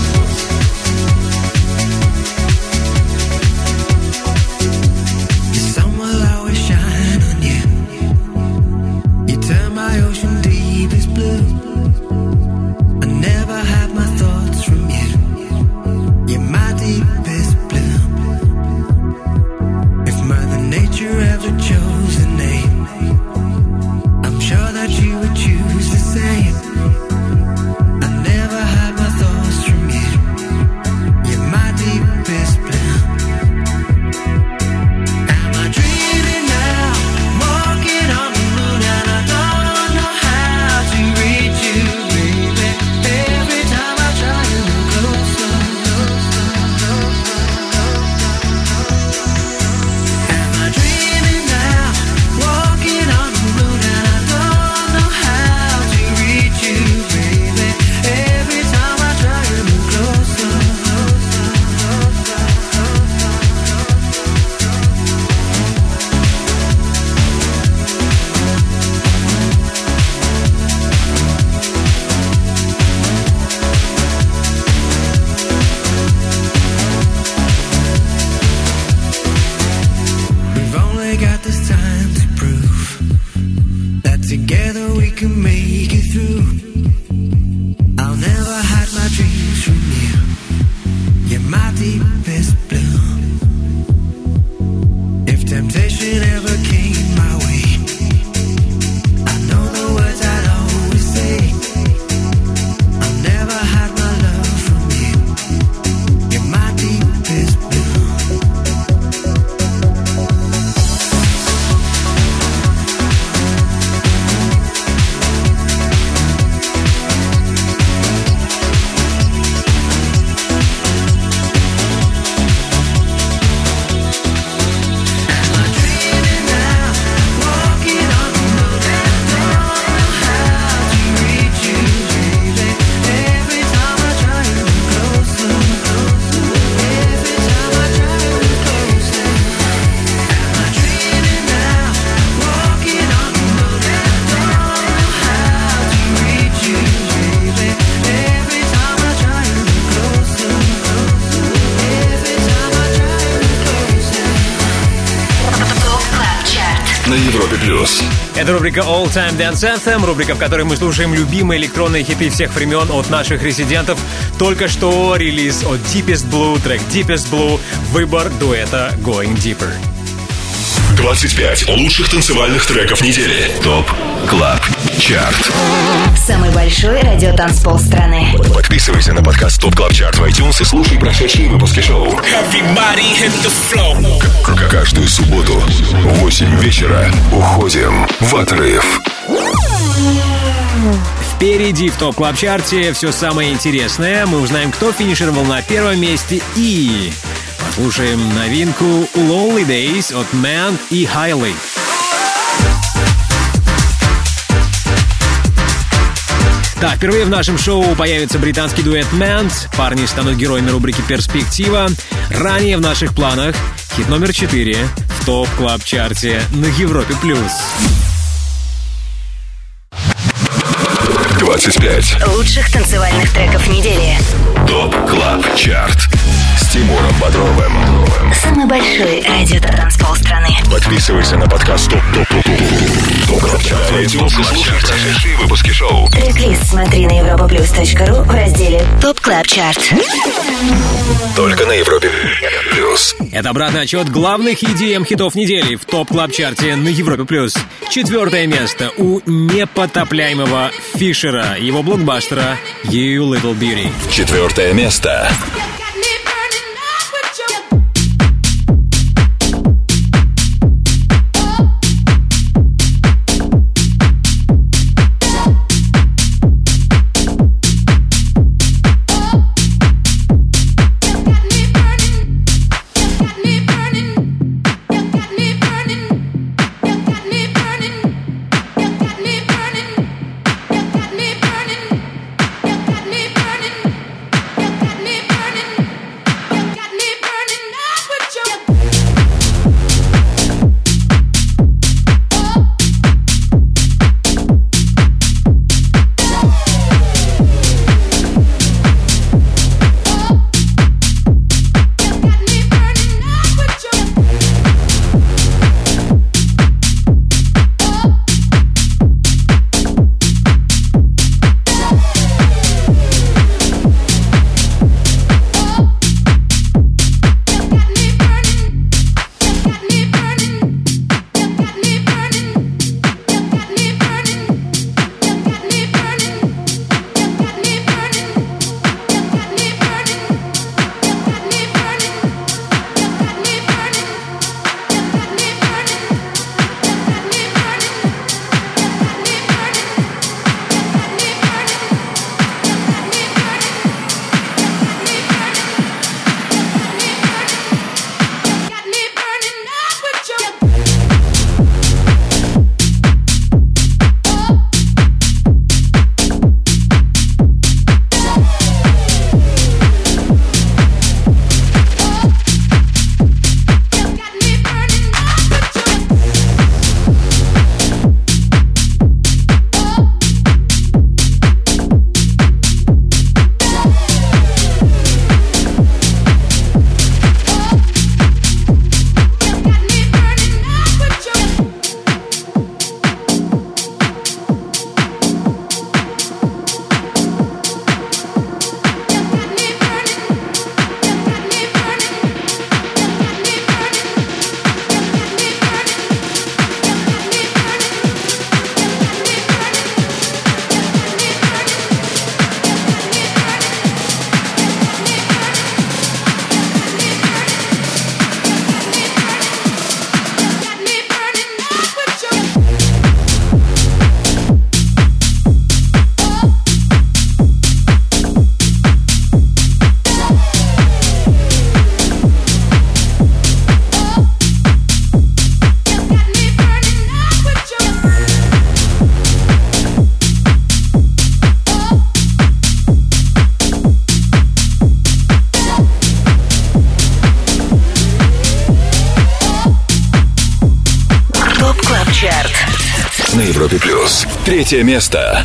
Speaker 2: Плюс.
Speaker 3: Это рубрика All Time Dance Anthem, рубрика, в которой мы слушаем любимые электронные хиты всех времен от наших резидентов. Только что релиз от Deepest Blue, трек Deepest Blue, выбор дуэта Going Deeper.
Speaker 2: 25 лучших танцевальных треков недели. ТОП КЛАБ ЧАРТ.
Speaker 1: Самый большой радиотанцпол страны.
Speaker 2: Подписывайся на подкаст ТОП КЛАБ ЧАРТ в iTunes и слушай прошедшие выпуски шоу. Каждую субботу в 8 вечера уходим в отрыв.
Speaker 3: Впереди в топ клаб чарте все самое интересное. Мы узнаем, кто финишировал на первом месте и послушаем новинку Lonely Days от Man и Highly. Так, впервые в нашем шоу появится британский дуэт Мэнт. Парни станут героями рубрики «Перспектива». Ранее в наших планах хит номер 4 в Top Club Chart е на Европе Плюс.
Speaker 2: 25
Speaker 1: Лучших танцевальных треков недели.
Speaker 2: Top Club Chart с Тимуром Бодровым.
Speaker 1: Самый большой радиотанцпол страны.
Speaker 2: Подписывайся на подкаст Top Club Chart в iTunes и слушай прошедшие выпуски шоу.
Speaker 1: Трек-лист смотри на europaplus.ru в разделе Top Club Chart.
Speaker 2: Только на Европе плюс.
Speaker 3: Это обратный отчет главных EDM хитов недели в топ клаб чарте на Европе+. плюс. Четвертое место у непотопляемого Фишера, его блокбастера «You Little Beauty».
Speaker 2: Четвертое место. Третье место.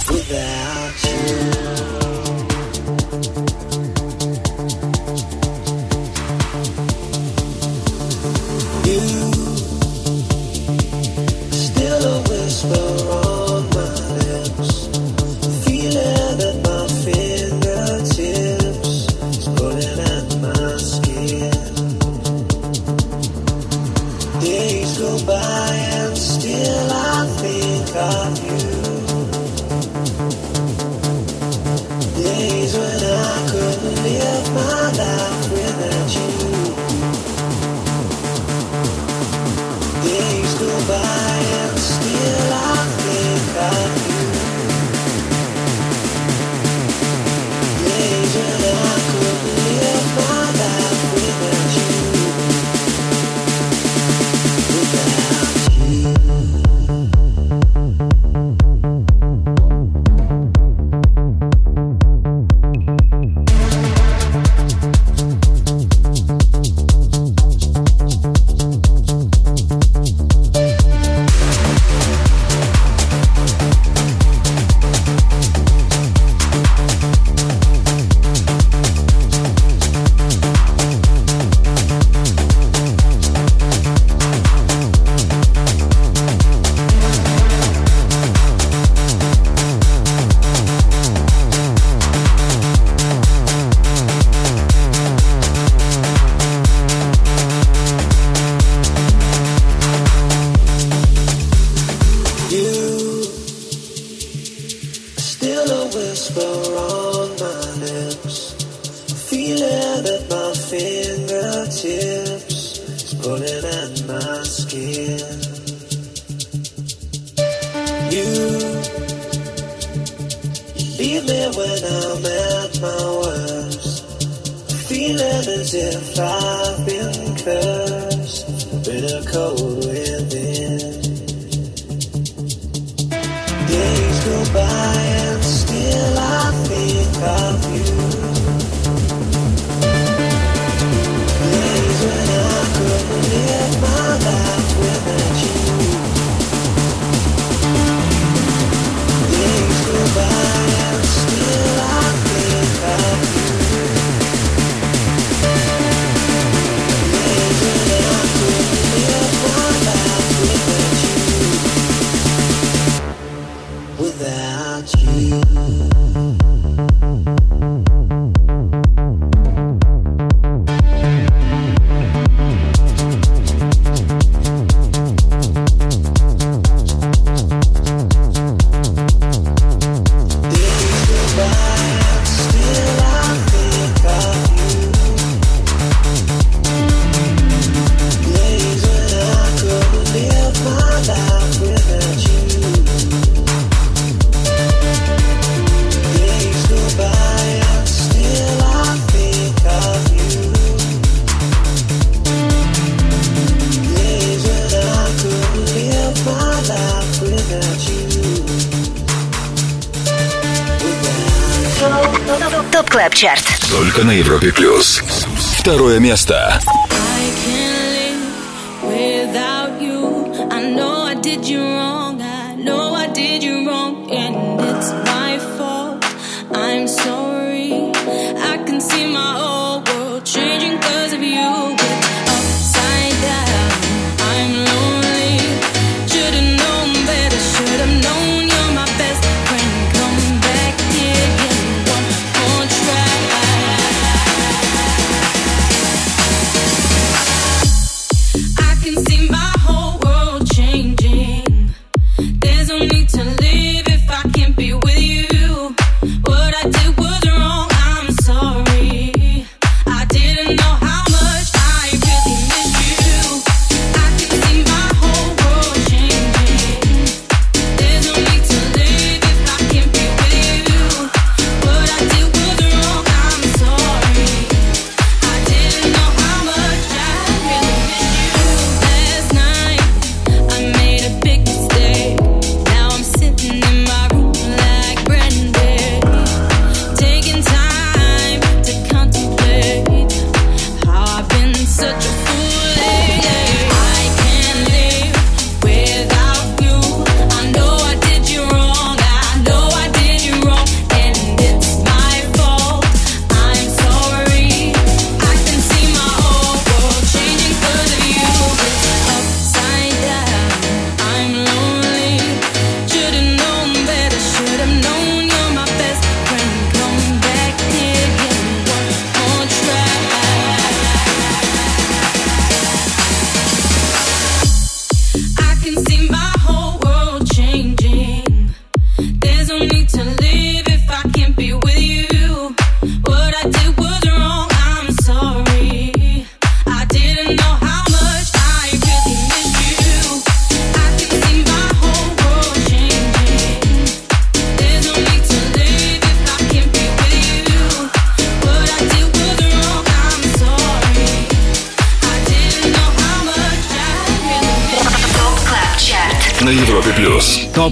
Speaker 7: Место.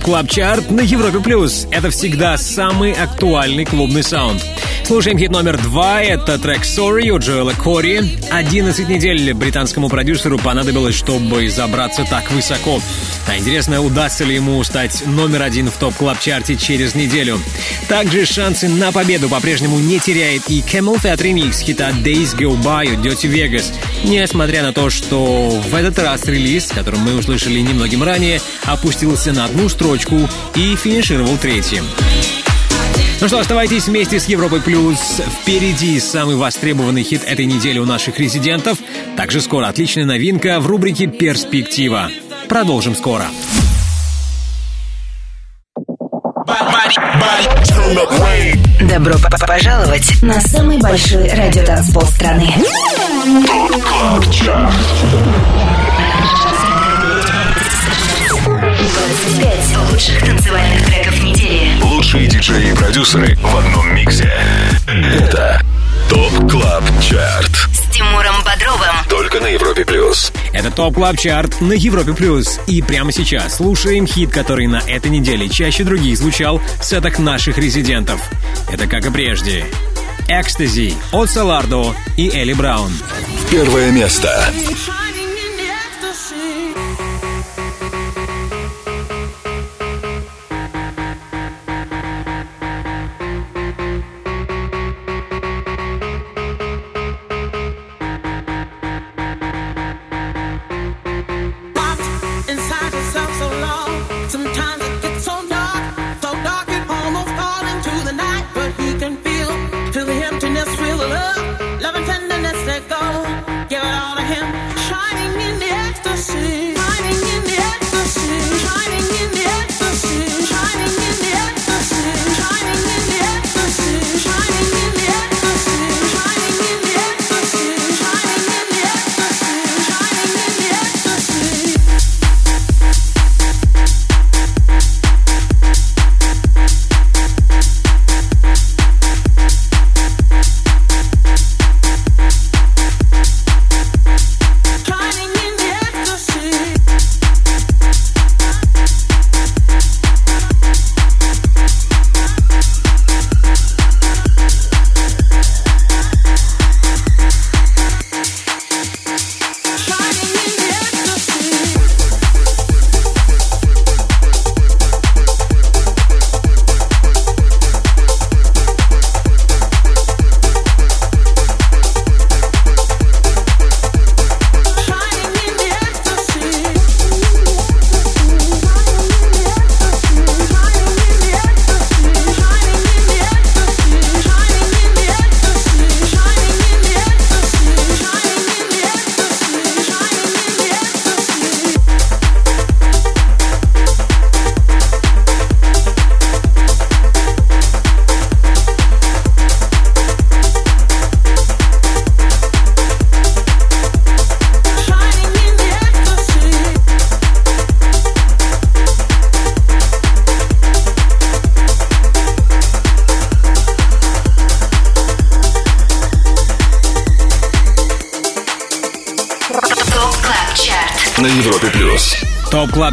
Speaker 3: Club Chart на Европе Плюс. Это всегда самый актуальный клубный саунд. Слушаем хит номер два. Это трек Sorry у Джоэла Кори. 11 недель британскому продюсеру понадобилось, чтобы забраться так высоко. А интересно, удастся ли ему стать номер один в Top Club Chart е через неделю. Также шансы на победу по-прежнему не теряет и CamelPhat ремикс хита Days Go By у Dirty Vegas. Несмотря на то, что в этот раз релиз, который мы услышали немногим ранее, опустился на одну строчку и финишировал третьим. Ну что, оставайтесь вместе с Европой Плюс. Впереди самый востребованный хит этой недели у наших резидентов. Также скоро отличная новинка в рубрике «Перспектива». Продолжим скоро.
Speaker 1: Добро пожаловать на самый большой радиотанцпол страны. Пять лучших танцевальных треков недели.
Speaker 2: Лучшие диджеи и продюсеры в одном миксе. Это Top Club Chart.
Speaker 1: С Тимуром Бодровым.
Speaker 2: Только на Европе плюс.
Speaker 3: Это Top Club Chart на Европе Плюс. И прямо сейчас слушаем хит, который на этой неделе чаще других звучал в сетах наших резидентов. Это как и прежде. «XTC» от Solardo и Eli Brown.
Speaker 2: Первое место.
Speaker 7: Inside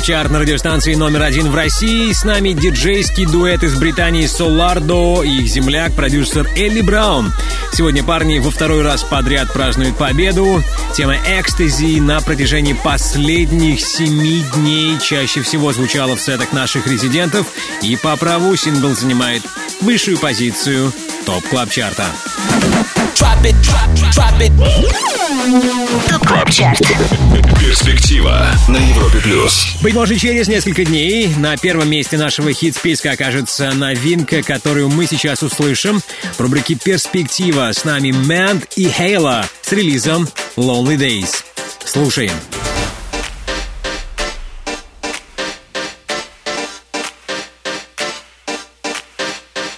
Speaker 1: Top Club Chart
Speaker 2: на
Speaker 3: радиостанции номер один в России. С нами диджейский дуэт из Британии Solardo и их земляк, продюсер Eli Brown. Сегодня парни во второй раз подряд празднуют победу. Тема «Экстази» на протяжении последних семи дней чаще всего звучала в сетах наших резидентов. И по праву сингл занимает высшую позицию Top Club Chart
Speaker 1: а. Top Club Chart.
Speaker 2: Перспектива на Европе плюс.
Speaker 3: Быть может, через несколько дней на первом месте нашего хит-списка окажется новинка, которую мы сейчас услышим. В рубрике «Перспектива» с нами MANT и Hayla с релизом «Lonely Days». Слушаем.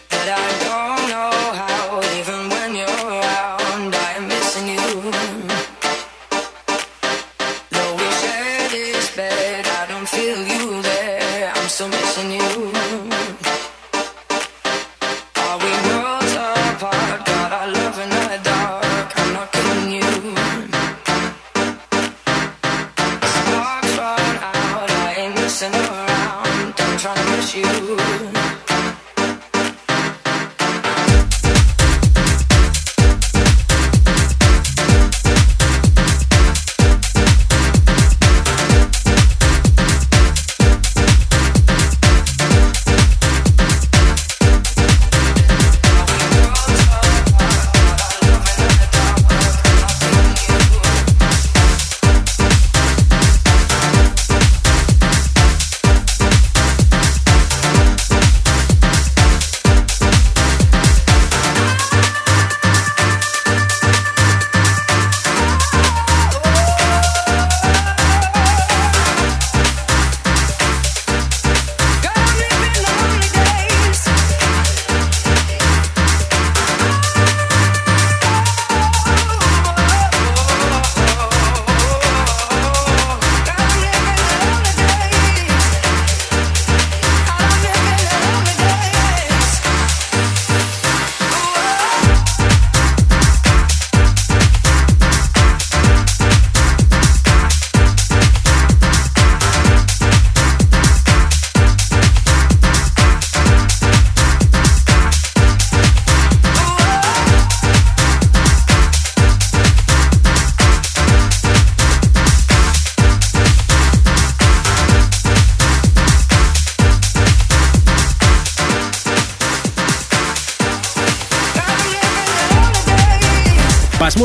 Speaker 18: But I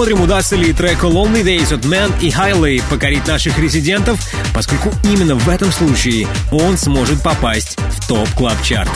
Speaker 3: Посмотрим, удастся ли треку Lonely Days от MANT и Hayla покорить наших резидентов, поскольку именно в этом случае он сможет попасть в Top Club Chart.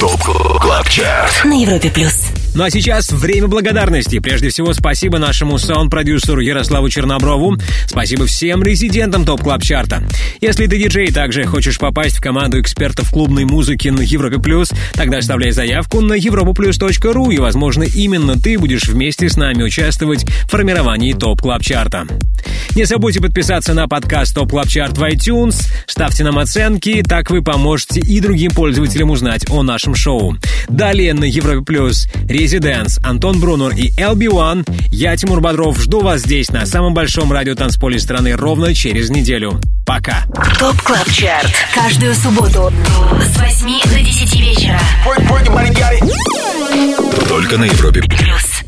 Speaker 2: Top Club Chart
Speaker 1: На Европе плюс.
Speaker 3: Ну а сейчас время благодарности. Прежде всего, спасибо нашему саунд-продюсеру Ярославу Черноброву. Спасибо всем резидентам Top Club Chart а. Если ты диджей и также хочешь попасть в команду экспертов клубной музыки на Европе Плюс, тогда оставляй заявку на europaplus.ru и, возможно, именно ты будешь вместе с нами участвовать в формировании Top Club Chart а. Не забудьте подписаться на подкаст Top Club Chart в iTunes, ставьте нам оценки, так вы поможете и другим пользователям узнать о нашем шоу. Далее на Европе Плюс Резиденс, Антон Брунер и LB1. Я, Тимур Бодров, жду вас здесь, на самом большом радиотанцполе страны, ровно через неделю. Пока.
Speaker 1: Top Club Chart. Каждую субботу с 8 до 10 вечера.
Speaker 2: Только на Европе
Speaker 1: Плюс.